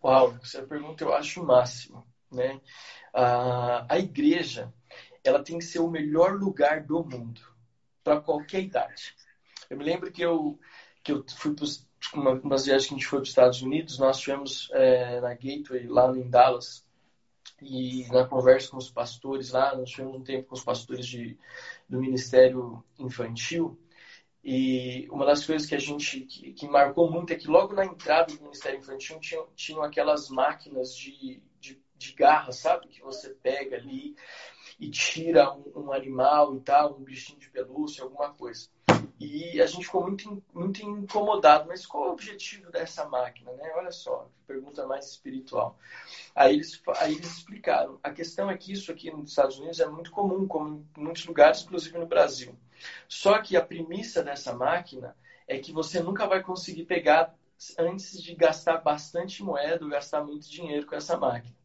Uau, essa pergunta eu acho o máximo, né? A igreja, ela tem que ser o melhor lugar do mundo para qualquer idade. Eu me lembro que eu que eu fui para uma, umas viagens que a gente foi para os Estados Unidos, nós tivemos é, na Gateway lá em Dallas e na conversa com os pastores lá, nós tivemos um tempo com os pastores de, do Ministério Infantil e uma das coisas que a gente que, que, marcou muito é que logo na entrada do Ministério Infantil tinham, tinham aquelas máquinas de, de, de, garra, sabe? Que você pega ali e tira um, um, animal e tal, um bichinho de pelúcia, alguma coisa. E a gente ficou muito, muito incomodado. Mas qual é o objetivo dessa máquina? Né? Olha só, pergunta mais espiritual. Aí eles, aí eles explicaram. A questão é que isso aqui nos Estados Unidos é muito comum, como em muitos lugares, inclusive no Brasil. Só que a premissa dessa máquina é que você nunca vai conseguir pegar antes de gastar bastante moeda ou gastar muito dinheiro com essa máquina.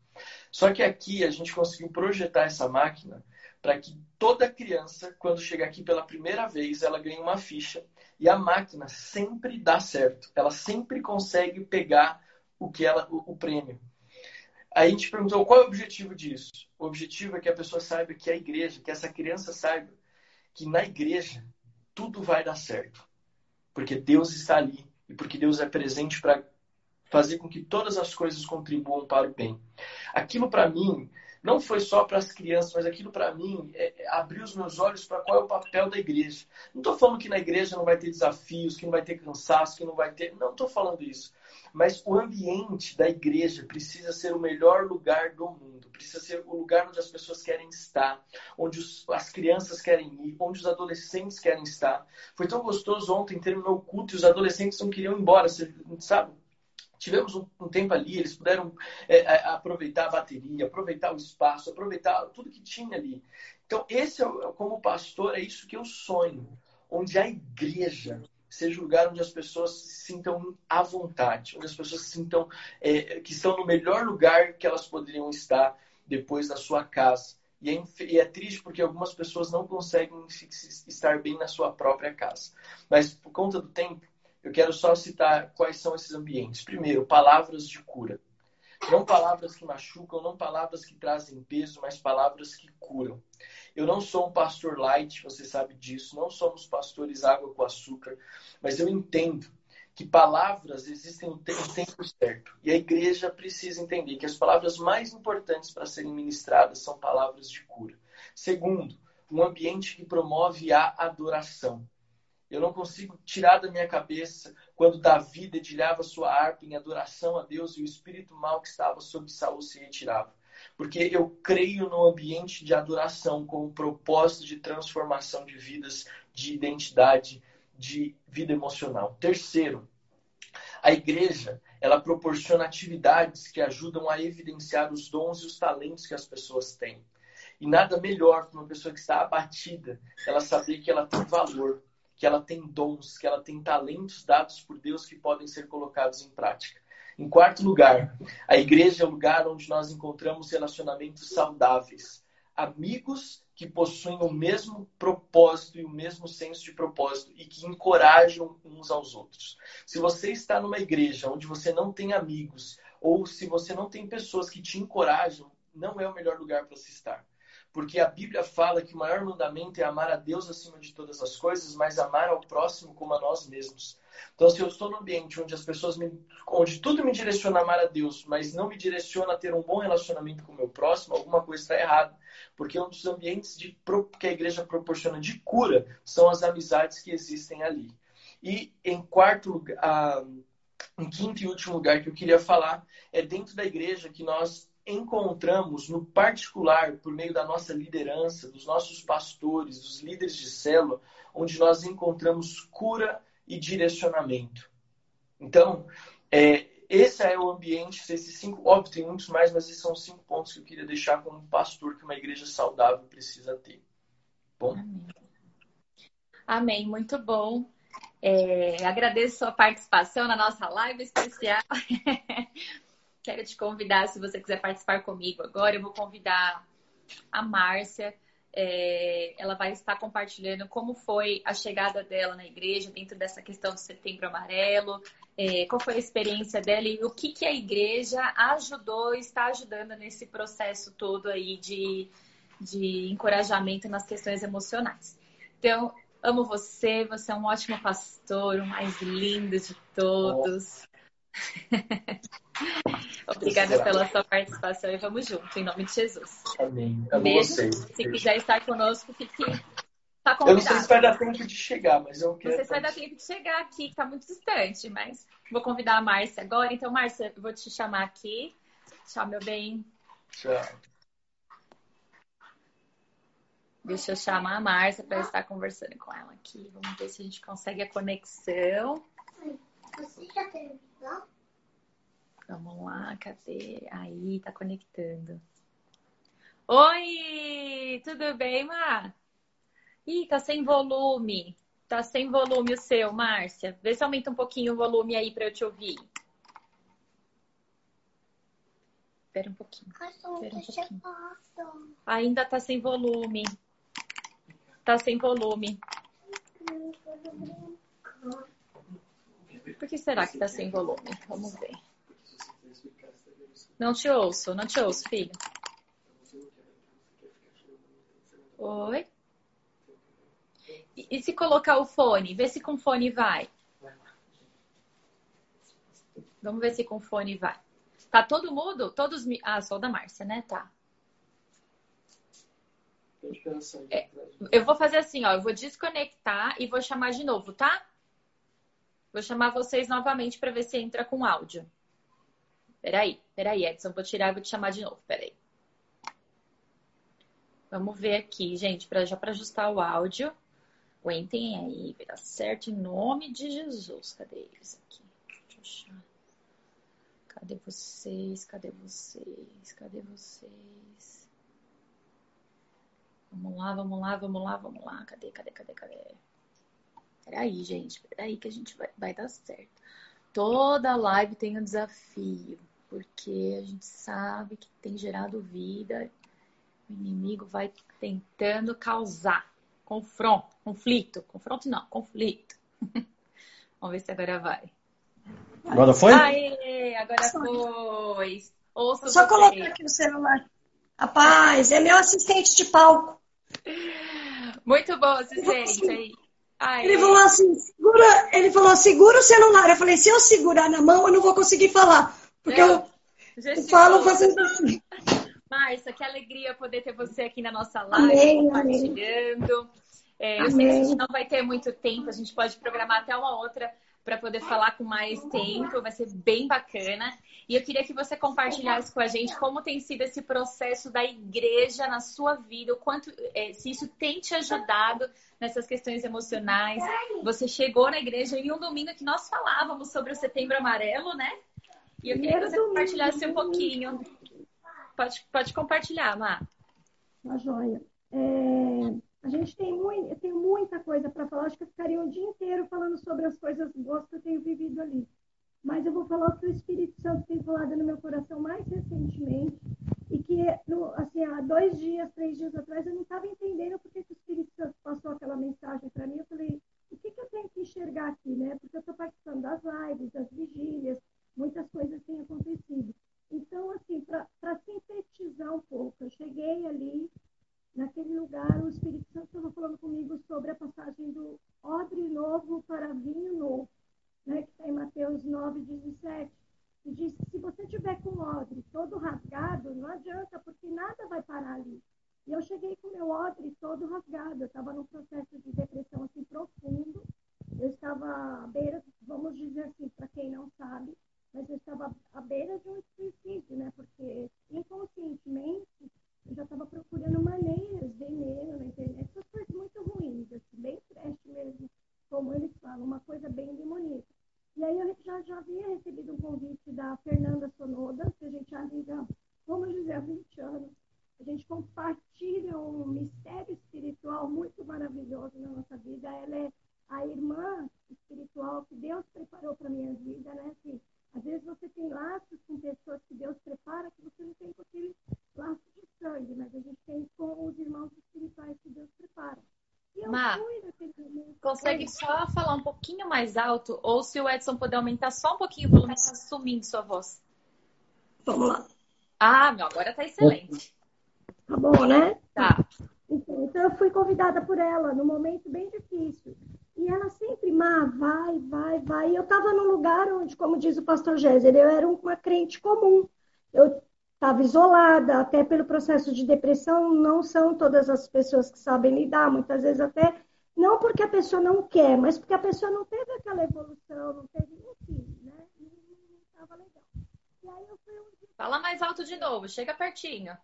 Só que aqui a gente conseguiu projetar essa máquina para que toda criança, quando chega aqui pela primeira vez, ela ganhe uma ficha e a máquina sempre dá certo. Ela sempre consegue pegar o que ela, o, o prêmio. Aí a gente perguntou qual é o objetivo disso. O objetivo é que a pessoa saiba que a igreja, que essa criança saiba que na igreja tudo vai dar certo. Porque Deus está ali e porque Deus é presente para fazer com que todas as coisas contribuam para o bem. Aquilo para mim não foi só para as crianças, mas aquilo para mim é, é, abriu os meus olhos para qual é o papel da igreja. Não estou falando que na igreja não vai ter desafios, que não vai ter cansaço, que não vai ter. Não estou falando isso. Mas o ambiente da igreja precisa ser o melhor lugar do mundo. Precisa ser o lugar onde as pessoas querem estar, onde os, as crianças querem ir, onde os adolescentes querem estar. Foi tão gostoso ontem, terminou o culto e os adolescentes não queriam ir embora, sabe? Tivemos um, um, tempo ali, eles puderam é, é, aproveitar a bateria, aproveitar o espaço, aproveitar tudo que tinha ali. Então, esse, é, como pastor, é isso que eu sonho, onde a igreja seja o lugar onde as pessoas se sintam à vontade, onde as pessoas se sintam é, que estão no melhor lugar que elas poderiam estar depois da sua casa. E é, e é, triste porque algumas pessoas não conseguem estar bem na sua própria casa. Mas por conta do tempo, eu quero só citar quais são esses ambientes. Primeiro, palavras de cura. Não palavras que machucam, não palavras que trazem peso, mas palavras que curam. Eu não sou um pastor light, você sabe disso, não somos pastores água com açúcar, mas eu entendo que palavras existem no tempo certo. E a igreja precisa entender que as palavras mais importantes para serem ministradas são palavras de cura. Segundo, um ambiente que promove a adoração. Eu não consigo tirar da minha cabeça quando Davi dedilhava sua harpa em adoração a Deus e o espírito mal que estava sobre Saul se retirava. Porque eu creio no ambiente de adoração com o propósito de transformação de vidas, de identidade, de vida emocional. Terceiro, a igreja, ela proporciona atividades que ajudam a evidenciar os dons e os talentos que as pessoas têm. E nada melhor para uma pessoa que está abatida, ela saber que ela tem valor, que ela tem dons, que ela tem talentos dados por Deus que podem ser colocados em prática. Em quarto lugar, a igreja é o lugar onde nós encontramos relacionamentos saudáveis, amigos que possuem o mesmo propósito e o mesmo senso de propósito e que encorajam uns aos outros. Se você está numa igreja onde você não tem amigos ou se você não tem pessoas que te encorajam, não é o melhor lugar para se estar. Porque a Bíblia fala que o maior mandamento é amar a Deus acima de todas as coisas, mas amar ao próximo como a nós mesmos. Então, se eu estou num ambiente onde as pessoas me, onde tudo me direciona a amar a Deus, mas não me direciona a ter um bom relacionamento com o meu próximo, alguma coisa está errada. Porque um dos ambientes de, que a igreja proporciona de cura são as amizades que existem ali. E em quarto lugar, em quinto e último lugar que eu queria falar é dentro da igreja que nós encontramos no particular, por meio da nossa liderança, dos nossos pastores, dos líderes de célula, onde nós encontramos cura e direcionamento. Então, é, esse é o ambiente, esses cinco, óbvio, tem muitos mais, mas esses são cinco pontos que eu queria deixar como pastor que uma igreja saudável precisa ter. Bom? Amém. Muito bom. É, agradeço sua participação na nossa live especial. *laughs* Quero te convidar, se você quiser participar comigo agora, eu vou convidar a Márcia. É, ela vai estar compartilhando como foi a chegada dela na igreja dentro dessa questão do setembro amarelo, é, qual foi a experiência dela e o que, que a igreja ajudou e está ajudando nesse processo todo aí de, de encorajamento nas questões emocionais. Então, Amo você, você é um ótimo pastor, o mais lindo de todos. *laughs* Obrigada pela sua participação e vamos junto, em nome de Jesus. Amém. Amo Beijo. Vocês. Se quiser estar conosco, fique. Tá eu não sei se vai dar tempo de chegar, mas eu quero. Não sei se vai dar tempo de chegar aqui, que está muito distante, mas vou convidar a Márcia agora. Então, Márcia, eu vou te chamar aqui. Tchau, meu bem. Tchau. Deixa eu chamar a Márcia para estar conversando com ela aqui. Vamos ver se a gente consegue a conexão. Você já terminou? Vamos lá, cadê? Aí, tá conectando. Oi! Tudo bem, Mar? Ih, tá sem volume. Tá sem volume o seu, Márcia. Vê se aumenta um pouquinho o volume aí para eu te ouvir. Espera um pouquinho. Espera um pouquinho. Ainda tá sem volume. Tá sem volume. Por que será que tá sem volume? Vamos ver. Não te ouço, não te ouço, filho. Oi? E, se colocar o fone? Vê se com fone vai. Vamos ver se com fone vai. Tá todo mudo? Todos. Ah, só da Márcia, né? Tá. É, eu vou fazer assim, ó. Eu vou desconectar e vou chamar de novo, tá? Vou chamar vocês novamente para ver se entra com áudio. Peraí, peraí, Edson. Vou tirar e vou te chamar de novo. Peraí. Vamos ver aqui, gente, pra, já para ajustar o áudio. Aguentem aí, vai dar certo em nome de Jesus. Cadê eles aqui? Deixa eu achar. Cadê vocês? Cadê vocês? Cadê vocês? Vamos lá, vamos lá, vamos lá, vamos lá. Cadê, cadê, cadê, cadê? Peraí, gente. Peraí que a gente vai, vai dar certo. Toda live tem um desafio. Porque a gente sabe que tem gerado vida. O inimigo vai tentando causar confronto, conflito. Confronto não, conflito. *laughs* Vamos ver se agora vai. Agora foi? Aê, agora foi. Ouça Só colocar aqui o celular. Rapaz, é meu assistente de palco. Muito bom, assistente. Aí. Ele falou assim, segura, ele falou, segura o celular. Eu falei, se eu segurar na mão, eu não vou conseguir falar. Porque eu, eu falo fazendo assim. *laughs* Márcia, que alegria poder ter você aqui na nossa live, amém, compartilhando. É, eu sei que a gente não vai ter muito tempo, a gente pode programar até uma outra para poder falar com mais tempo, vai ser bem bacana. E eu queria que você compartilhasse com a gente como tem sido esse processo da igreja na sua vida, o quanto é, se isso tem te ajudado nessas questões emocionais. Você chegou na igreja em um domingo que nós falávamos sobre o Setembro Amarelo, né? E eu queria que você compartilhasse um pouquinho. Pode, pode compartilhar, Má. Tá joia. É... A gente tem muito, tenho muita coisa para falar, acho que eu ficaria o dia inteiro falando sobre as coisas boas que eu tenho vivido ali. Mas eu vou falar o que o Espírito Santo tem falado no meu coração mais recentemente e que, assim, há dois dias, três dias atrás, eu não estava entendendo porque que o Espírito Santo passou aquela mensagem para mim. Eu falei, o que, que eu tenho que enxergar aqui, né? Porque eu estou participando das lives, das vigílias, muitas coisas têm acontecido. Então, assim, para sintetizar um pouco, eu cheguei ali naquele lugar, o Espírito Santo estava falando comigo sobre a passagem do odre novo para vinho novo. 7, que diz que se você tiver com o odre todo rasgado, não adianta, porque nada vai parar ali. E eu cheguei com meu odre todo rasgado, eu estava num processo de depressão assim profundo, eu estava à beira, vamos dizer assim, para quem não sabe, mas eu estava à beira de um suicídio, né? Porque inconscientemente eu já estava procurando maneiras, veneno na internet, essas coisas muito ruins, assim, bem trash mesmo, como eles falam, uma coisa bem demoníaca. E aí eu já, já havia recebido um convite da Fernanda Sonoda, que a gente já amiga, vamos dizer, há 20 anos. A gente compartilha um mistério espiritual muito maravilhoso na nossa vida. Ela é a irmã espiritual que Deus preparou para a minha vida, né? Assim, às vezes você tem laços com pessoas que Deus prepara que você não tem com aquele laço de sangue, mas a gente tem com os irmãos espirituais que Deus prepara. Má, consegue só falar um pouquinho mais alto? Ou se o Edson puder aumentar só um pouquinho o volume, está sumindo sua voz. Vamos lá. Ah, meu, agora tá excelente. Tá bom, né? Tá. Então, então eu fui convidada por ela num momento bem difícil. E ela sempre, Má, vai, vai, vai. E eu estava num lugar onde, como diz o pastor Géser, eu era uma crente comum. Eu estava isolada, até pelo processo de depressão, não são todas as pessoas que sabem lidar, muitas vezes até não porque a pessoa não quer, mas porque a pessoa não teve aquela evolução, não teve, enfim, né? Não estava legal. E aí eu fui um dia... De novo, chega pertinho.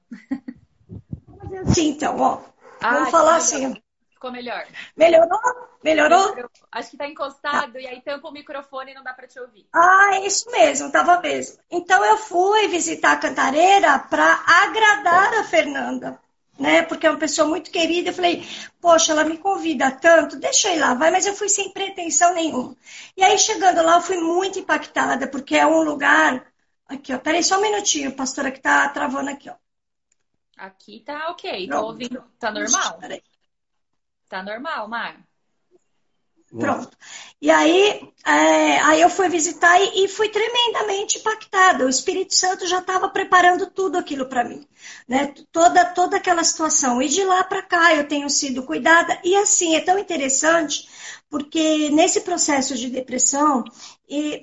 Vamos fazer assim, então, ó. Ah, Vamos falar assim. Ficou melhor. Melhorou? Melhorou? Melhorou. Acho que está encostado tá. e aí tampa o microfone e não dá para te ouvir. Ah, é isso mesmo, tava mesmo. Então eu fui visitar a Cantareira para agradar a Fernanda, né? Porque é uma pessoa muito querida. Eu falei, poxa, ela me convida tanto, deixa eu ir lá, vai, mas eu fui sem pretensão nenhuma. E aí chegando lá, eu fui muito impactada, porque é um lugar. Aqui, ó. Peraí, só um minutinho, pastora, que tá travando aqui, ó. Aqui tá ok, tô ouvindo. Tá normal? Peraí. Tá normal, Mar. Pronto. E aí, é, aí eu fui visitar e, e, fui tremendamente impactada. O Espírito Santo já estava preparando tudo aquilo para mim, né? Toda toda aquela situação. E de lá para cá eu tenho sido cuidada e assim é tão interessante porque nesse processo de depressão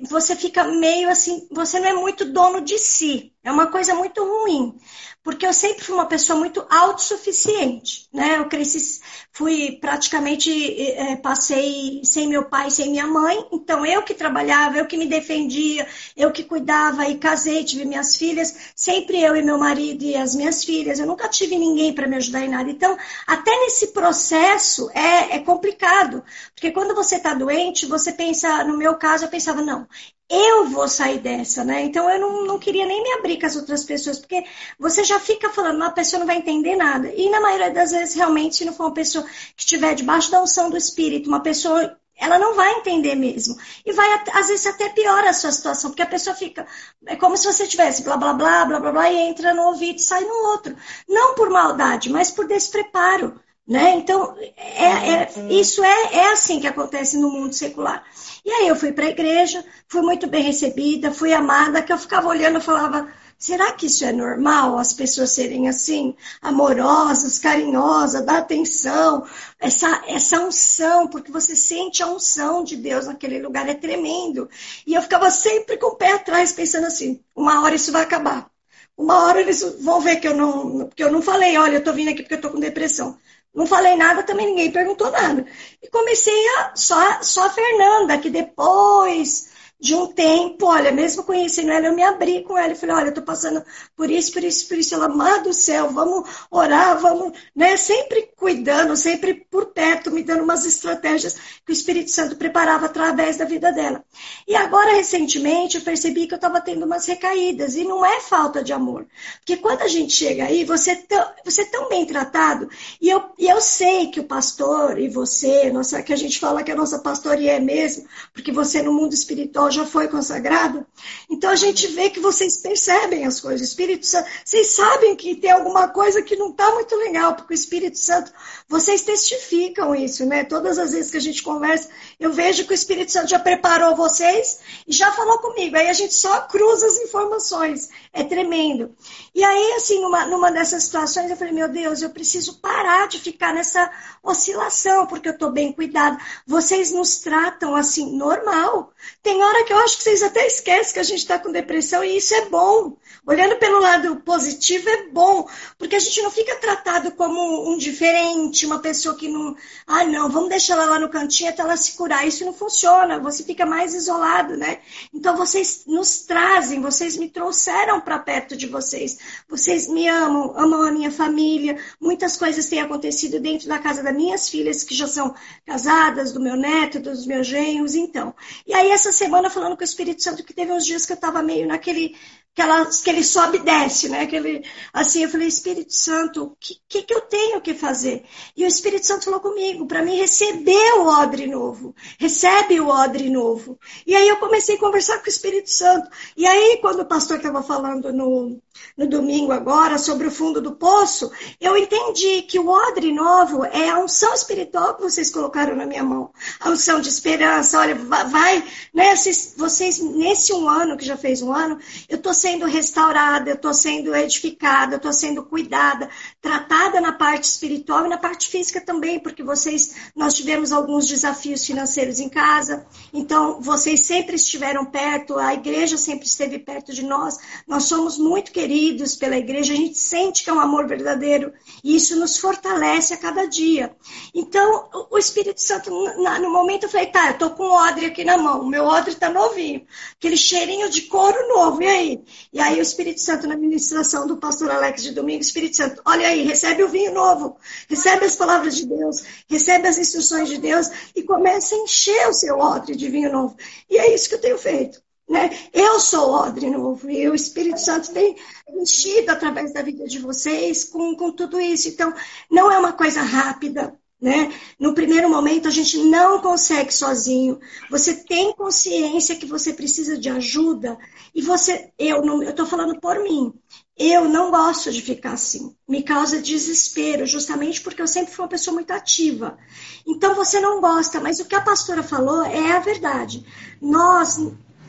você fica meio assim, você não é muito dono de si. É uma coisa muito ruim porque eu sempre fui uma pessoa muito autossuficiente, né? Eu cresci, fui praticamente, é, passei sem meu pai, sem minha mãe, então eu que trabalhava, eu que me defendia, eu que cuidava e casei, tive minhas filhas, sempre eu e meu marido e as minhas filhas, eu nunca tive ninguém para me ajudar em nada. Então, até nesse processo é, é complicado, porque quando você está doente, você pensa, no meu caso, eu pensava, não, eu vou sair dessa, né? Então eu não, não queria nem me abrir com as outras pessoas, porque você já fica falando, uma pessoa não vai entender nada. E na maioria das vezes, realmente, se não for uma pessoa que estiver debaixo da unção do Espírito, uma pessoa, ela não vai entender mesmo. E vai, às vezes, até piora a sua situação, porque a pessoa fica, é como se você tivesse blá, blá, blá, blá, blá, blá, e entra no ouvido e sai no outro. Não por maldade, mas por despreparo. Né? Então, é, é, isso é, é assim que acontece no mundo secular. E aí eu fui para a igreja, fui muito bem recebida, fui amada, que eu ficava olhando e falava, será que isso é normal, as pessoas serem assim, amorosas, carinhosas, dar atenção, essa, essa unção, porque você sente a unção de Deus naquele lugar, é tremendo. E eu ficava sempre com o pé atrás, pensando assim, uma hora isso vai acabar. Uma hora eles vão ver que eu não, que eu não falei, olha, eu tô vindo aqui porque eu tô com depressão. Não falei nada, também ninguém perguntou nada. E comecei a só, só a Fernanda, que depois de um tempo, olha, mesmo conhecendo ela, eu me abri com ela e falei, olha, eu tô passando por isso, por isso, por isso. Ela, amado do céu, vamos orar, vamos, né? Sempre cuidando, sempre por perto, me dando umas estratégias que o Espírito Santo preparava através da vida dela. E agora, recentemente, eu percebi que eu estava tendo umas recaídas, e não é falta de amor. Porque quando a gente chega aí, você, é tão, você é tão bem tratado, e eu, e eu sei que o pastor e você, nossa, que a gente fala que a nossa pastoria é mesmo, porque você no mundo espiritual já foi consagrado. Então a gente vê que vocês percebem as coisas. O Espírito Santo, vocês sabem que tem alguma coisa que não está muito legal, porque o Espírito Santo, vocês testificam isso, né? Todas as vezes que a gente conversa, eu vejo que o Espírito Santo já preparou vocês e já falou comigo. Aí a gente só cruza as informações. É tremendo. E aí, assim, numa, numa dessas situações, eu falei, meu Deus, eu preciso parar de ficar nessa oscilação, porque eu estou bem cuidada. Vocês nos tratam assim, normal. Tem hora que eu acho que vocês até esquecem que a gente está com depressão e isso é bom. Olhando pelo lado positivo é bom, porque a gente não fica tratado como um diferente, uma pessoa que não. Ah, não, vamos deixar ela lá no cantinho até ela se curar. Isso não funciona, você fica mais isolado, né? Então vocês nos trazem, vocês me trouxeram para perto de vocês. Vocês me amam, amam a minha família. Muitas coisas têm acontecido dentro da casa das minhas filhas, que já são casadas, do meu neto, dos meus genros, então. E aí, essa semana, falando com o Espírito Santo, que teve uns dias que eu estava meio naquele aquelas, aquele sobe e desce, né? Aquele, assim, eu falei, Espírito Santo, o que, que, que eu tenho que fazer? E o Espírito Santo falou comigo, para mim receber o odre novo. Recebe o odre novo. E aí eu comecei a conversar com o Espírito Santo. E aí, quando o pastor estava falando no, no domingo agora sobre o fundo do poço, eu entendi que o odre novo é a unção espiritual que vocês colocaram na minha mão. A unção de esperança, olha, vai, né? Vocês, nesse um ano, que já fez um ano, eu estou sendo restaurada, eu estou sendo edificada, eu estou sendo cuidada, tratada na parte espiritual e na parte física também, porque vocês, nós tivemos alguns desafios financeiros em casa, então vocês sempre estiveram perto, a igreja sempre esteve perto de nós, nós somos muito queridos pela igreja, a gente sente que é um amor verdadeiro e isso nos fortalece a cada dia. Então, o Espírito Santo, no momento, eu falei, tá, eu estou com o odre aqui na mão, o meu odre está novinho, aquele cheirinho de couro novo, e aí? E aí o Espírito Santo, na ministração do pastor Alex de domingo, Espírito Santo, olha aí, recebe o vinho novo, recebe as palavras de Deus, recebe as instruções de Deus e começa a encher o seu odre de vinho novo. E é isso que eu tenho feito. Né? Eu sou odre novo e o Espírito Santo tem enchido através da vida de vocês com, com tudo isso. Então, não é uma coisa rápida, né? No primeiro momento, a gente não consegue sozinho. Você tem consciência que você precisa de ajuda e você, eu estou falando por mim. Eu não gosto de ficar assim. Me causa desespero, justamente porque eu sempre fui uma pessoa muito ativa. Então você não gosta, mas o que a pastora falou é a verdade. Nós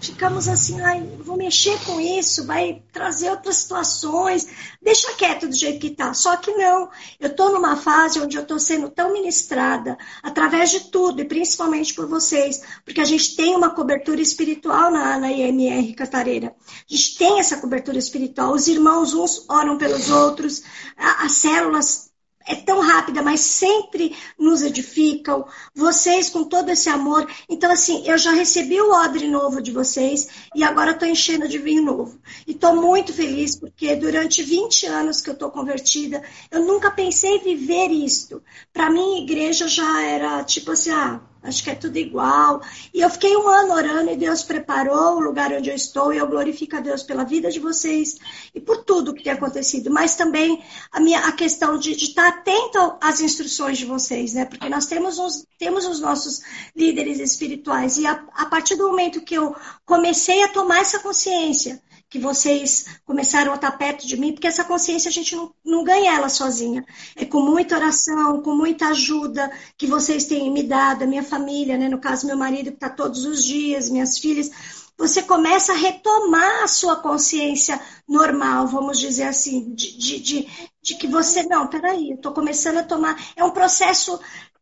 ficamos assim, ai, vou mexer com isso, vai trazer outras situações, deixa quieto do jeito que está. Só que não, eu estou numa fase onde eu estou sendo tão ministrada, através de tudo, e principalmente por vocês, porque a gente tem uma cobertura espiritual na, na IMR Catareira. A gente tem essa cobertura espiritual, os irmãos uns oram pelos outros, as células é tão rápida, mas sempre nos edificam. Vocês com todo esse amor. Então, assim, eu já recebi o odre novo de vocês e agora estou enchendo de vinho novo. E estou muito feliz porque durante 20 anos que eu estou convertida, eu nunca pensei em viver isto. Para mim, igreja já era tipo assim, ah, acho que é tudo igual. E eu fiquei um ano orando e Deus preparou o lugar onde eu estou e eu glorifico a Deus pela vida de vocês e por tudo que tem acontecido. Mas também a, minha, a questão de, de estar atento às instruções de vocês, né? Porque nós temos, uns, temos os nossos líderes espirituais e a, a partir do momento que eu comecei a tomar essa consciência que vocês começaram a estar perto de mim, porque essa consciência a gente não, não ganha ela sozinha. É com muita oração, com muita ajuda que vocês têm me dado, a minha família, né? no caso, meu marido que está todos os dias, minhas filhas. Você começa a retomar a sua consciência normal, vamos dizer assim, de, de, de, de que você, não, peraí, eu estou começando a tomar. É um processo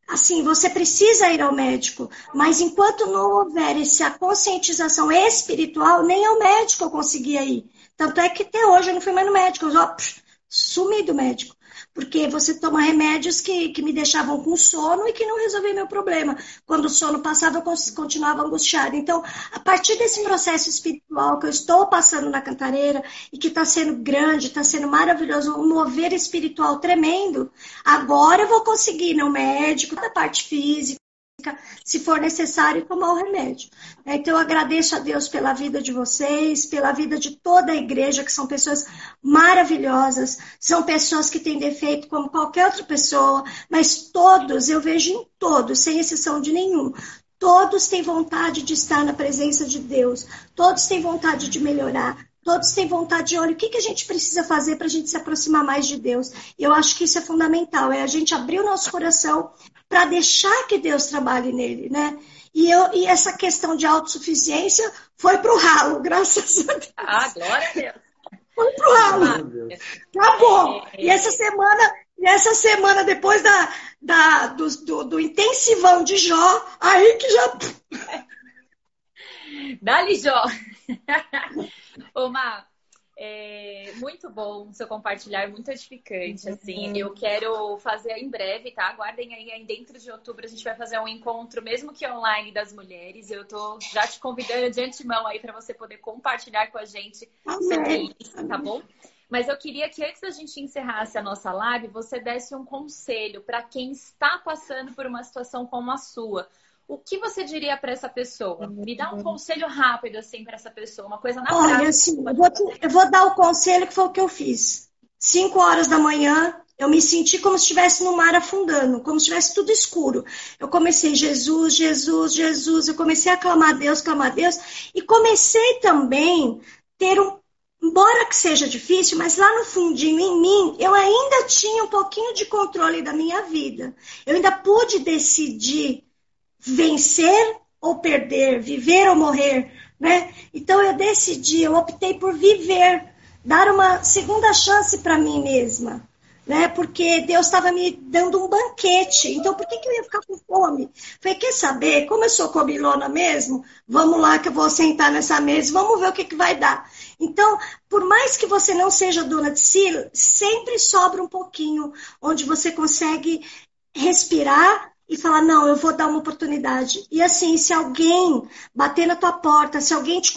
assim, você precisa ir ao médico, mas enquanto não houver essa conscientização espiritual, nem ao médico eu conseguia ir. Tanto é que até hoje eu não fui mais no médico, eu só sumi do médico porque você toma remédios que, que me deixavam com sono e que não resolviam meu problema. Quando o sono passava, eu continuava angustiada. Então, a partir desse processo espiritual que eu estou passando na cantareira e que está sendo grande, está sendo maravilhoso, um mover espiritual tremendo, agora eu vou conseguir ir no médico, da parte física se for necessário, tomar o remédio. É, então, eu agradeço a Deus pela vida de vocês, pela vida de toda a igreja, que são pessoas maravilhosas, são pessoas que têm defeito como qualquer outra pessoa, mas todos, eu vejo em todos, sem exceção de nenhum, todos têm vontade de estar na presença de Deus, todos têm vontade de melhorar, todos têm vontade de, olha, o que, que a gente precisa fazer para a gente se aproximar mais de Deus? Eu acho que isso é fundamental, é a gente abrir o nosso coração para deixar que Deus trabalhe nele, né? E, eu, e essa questão de autossuficiência foi para o ralo, *laughs* graças a Deus. Ah, glória a Deus. Foi para o ralo. Acabou. E essa semana, e essa semana depois da, da, do, do, do intensivão de Jó, aí que já *laughs* Dali, Jó! *laughs* Ô, Má, é muito bom seu compartilhar, muito edificante. Assim, eu quero fazer em breve, tá? Aguardem aí, dentro de outubro a gente vai fazer um encontro, mesmo que online, das mulheres. Eu tô já te convidando de antemão aí para você poder compartilhar com a gente sobre isso, tá bom? Mas eu queria que antes da gente encerrasse a nossa live, você desse um conselho para quem está passando por uma situação como a sua o que você diria para essa pessoa? Me dá um conselho rápido, assim, para essa pessoa, uma coisa na Olha, prática. Assim, eu, vou, eu vou dar o conselho que foi o que eu fiz. Cinco horas da manhã, eu me senti como se estivesse no mar afundando, como se estivesse tudo escuro. Eu comecei, Jesus, Jesus, Jesus. Eu comecei a clamar a Deus, clamar a Deus. E comecei também ter um. Embora que seja difícil, mas lá no fundinho em mim, eu ainda tinha um pouquinho de controle da minha vida. Eu ainda pude decidir vencer ou perder, viver ou morrer, né? Então eu decidi, eu optei por viver, dar uma segunda chance para mim mesma, né? Porque Deus estava me dando um banquete. Então por que, que eu ia ficar com fome? Falei, quer saber? Como eu sou comilona mesmo, vamos lá que eu vou sentar nessa mesa, vamos ver o que, que vai dar. Então, por mais que você não seja dona de si, sempre sobra um pouquinho onde você consegue respirar e falar: não, eu vou dar uma oportunidade. E assim, se alguém bater na tua porta, se alguém te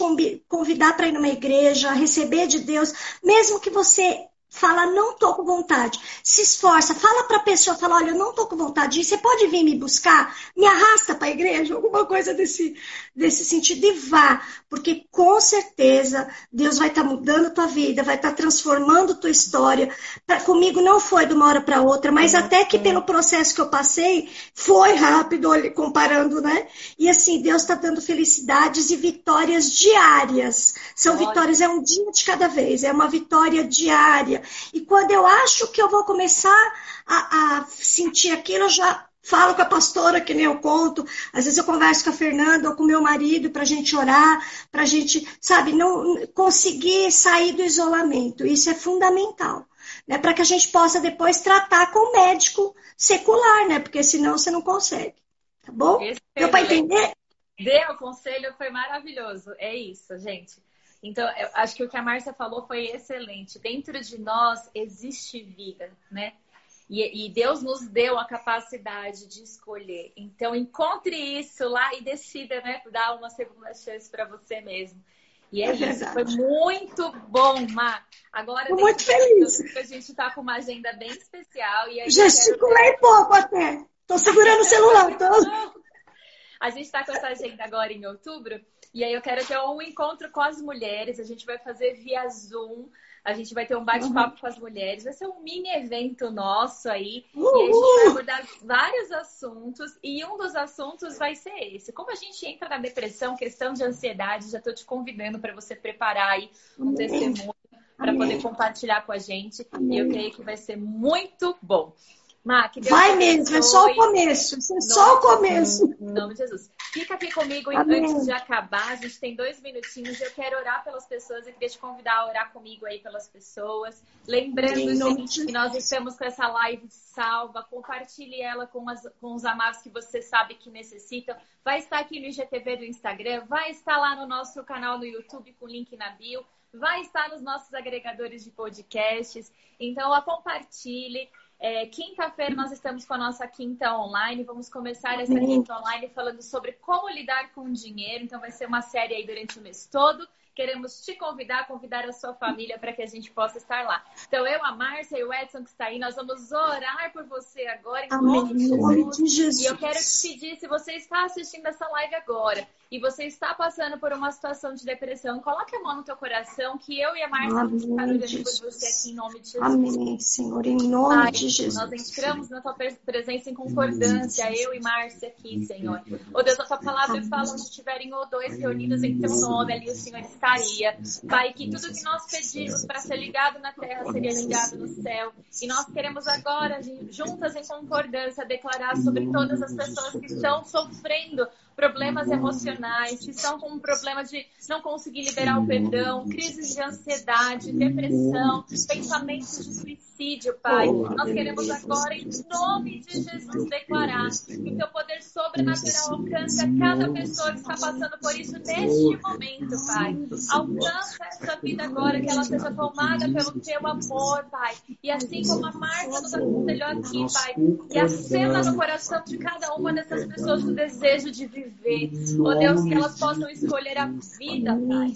convidar para ir numa igreja, receber de Deus, mesmo que você Fala, não tô com vontade. Se esforça, fala para a pessoa, fala, olha, eu não tô com vontade. E você pode vir me buscar, me arrasta para a igreja, *laughs* alguma coisa desse, desse sentido e vá, porque com certeza Deus vai estar tá mudando tua vida, vai estar tá transformando tua história. Pra, comigo não foi de uma hora para outra, mas até que pelo processo que eu passei foi rápido, comparando, né? E assim, Deus está dando felicidades e vitórias diárias. São Olha. vitórias, é um dia de cada vez, é uma vitória diária. E quando eu acho que eu vou começar a, a sentir aquilo, eu já falo com a pastora, que nem eu conto. Às vezes eu converso com a Fernanda ou com meu marido para a gente orar, para a gente, sabe, não conseguir sair do isolamento. Isso é fundamental. Né, para que a gente possa depois tratar com o médico secular, né? Porque senão você não consegue. Tá bom? Deu para entender? Deu, o conselho foi maravilhoso. É isso, gente. Então, eu acho que o que a Márcia falou foi excelente. Dentro de nós existe vida, né? E, e, Deus nos deu a capacidade de escolher. Então, encontre isso lá e decida, né? Dar uma segunda chance para você mesmo. E é, é isso. Verdade. Foi muito bom, Má. Agora, Tô muito feliz. A gente está com uma agenda bem especial. E Gesticulei quero... pouco até. Tô segurando o celular. Tô... *laughs* A gente está com essa agenda agora em outubro. E aí eu quero ter um encontro com as mulheres. A gente vai fazer via Zoom. A gente vai ter um bate-papo uhum. com as mulheres. Vai ser um mini evento nosso aí. Uhul. E a gente vai abordar vários assuntos. E um dos assuntos vai ser esse. Como a gente entra na depressão, questão de ansiedade, já estou te convidando para você preparar aí um Amém. testemunho para poder compartilhar com a gente. Amém. E eu creio que vai ser muito bom. Má, Vai mesmo, é só o começo. é só o começo. Em nome de Jesus. Fica aqui comigo Amém. antes de acabar. A gente tem dois minutinhos. Eu quero orar pelas pessoas. Eu queria te convidar a orar comigo aí pelas pessoas. Lembrando, gente, que nós estamos com essa live salva. Compartilhe ela com, as, com os amados que você sabe que necessitam. Vai estar aqui no IGTV do Instagram. Vai estar lá no nosso canal no YouTube com o link na bio. Vai estar nos nossos agregadores de podcasts. Então, a compartilhe. É, Quinta-feira nós estamos com a nossa quinta online. Vamos começar essa quinta online falando sobre como lidar com o dinheiro. Então vai ser uma série aí durante o mês todo. Queremos te convidar, convidar a sua família para que a gente possa estar lá. Então, eu, a Márcia e o Edson que está aí, nós vamos orar por você agora em nome de Jesus. E eu quero te pedir, se você está assistindo essa live agora e você está passando por uma situação de depressão, coloque a mão no teu coração que eu e a Márcia vamos estar orando por você aqui em nome de Jesus. Amém, Senhor, em nome Pai, de Jesus. Nós entramos na tua presença em concordância, eu e Márcia aqui, Senhor. Oh Deus, a tua palavra fala onde estiverem ou dois reunidos em teu nome, ali o Senhor estaria. Pai, que tudo que nós pedimos para ser ligado na terra seria ligado no céu. E nós queremos agora, juntas em concordância, declarar sobre todas as pessoas que estão sofrendo problemas emocionais, que estão com problemas de não conseguir liberar o perdão, crises de ansiedade, depressão, pensamentos de suicídio, Pai. Nós queremos agora, em nome de Jesus, declarar que o teu poder sobrenatural alcance a cada pessoa que está passando por isso neste momento, Pai. Alcança essa vida agora, que ela seja tomada pelo teu amor, Pai. E assim como a Marta nos aconselhou aqui, Pai, e acenda no coração de cada uma dessas pessoas o desejo de viver. Oh Deus, que elas possam escolher a vida, Pai.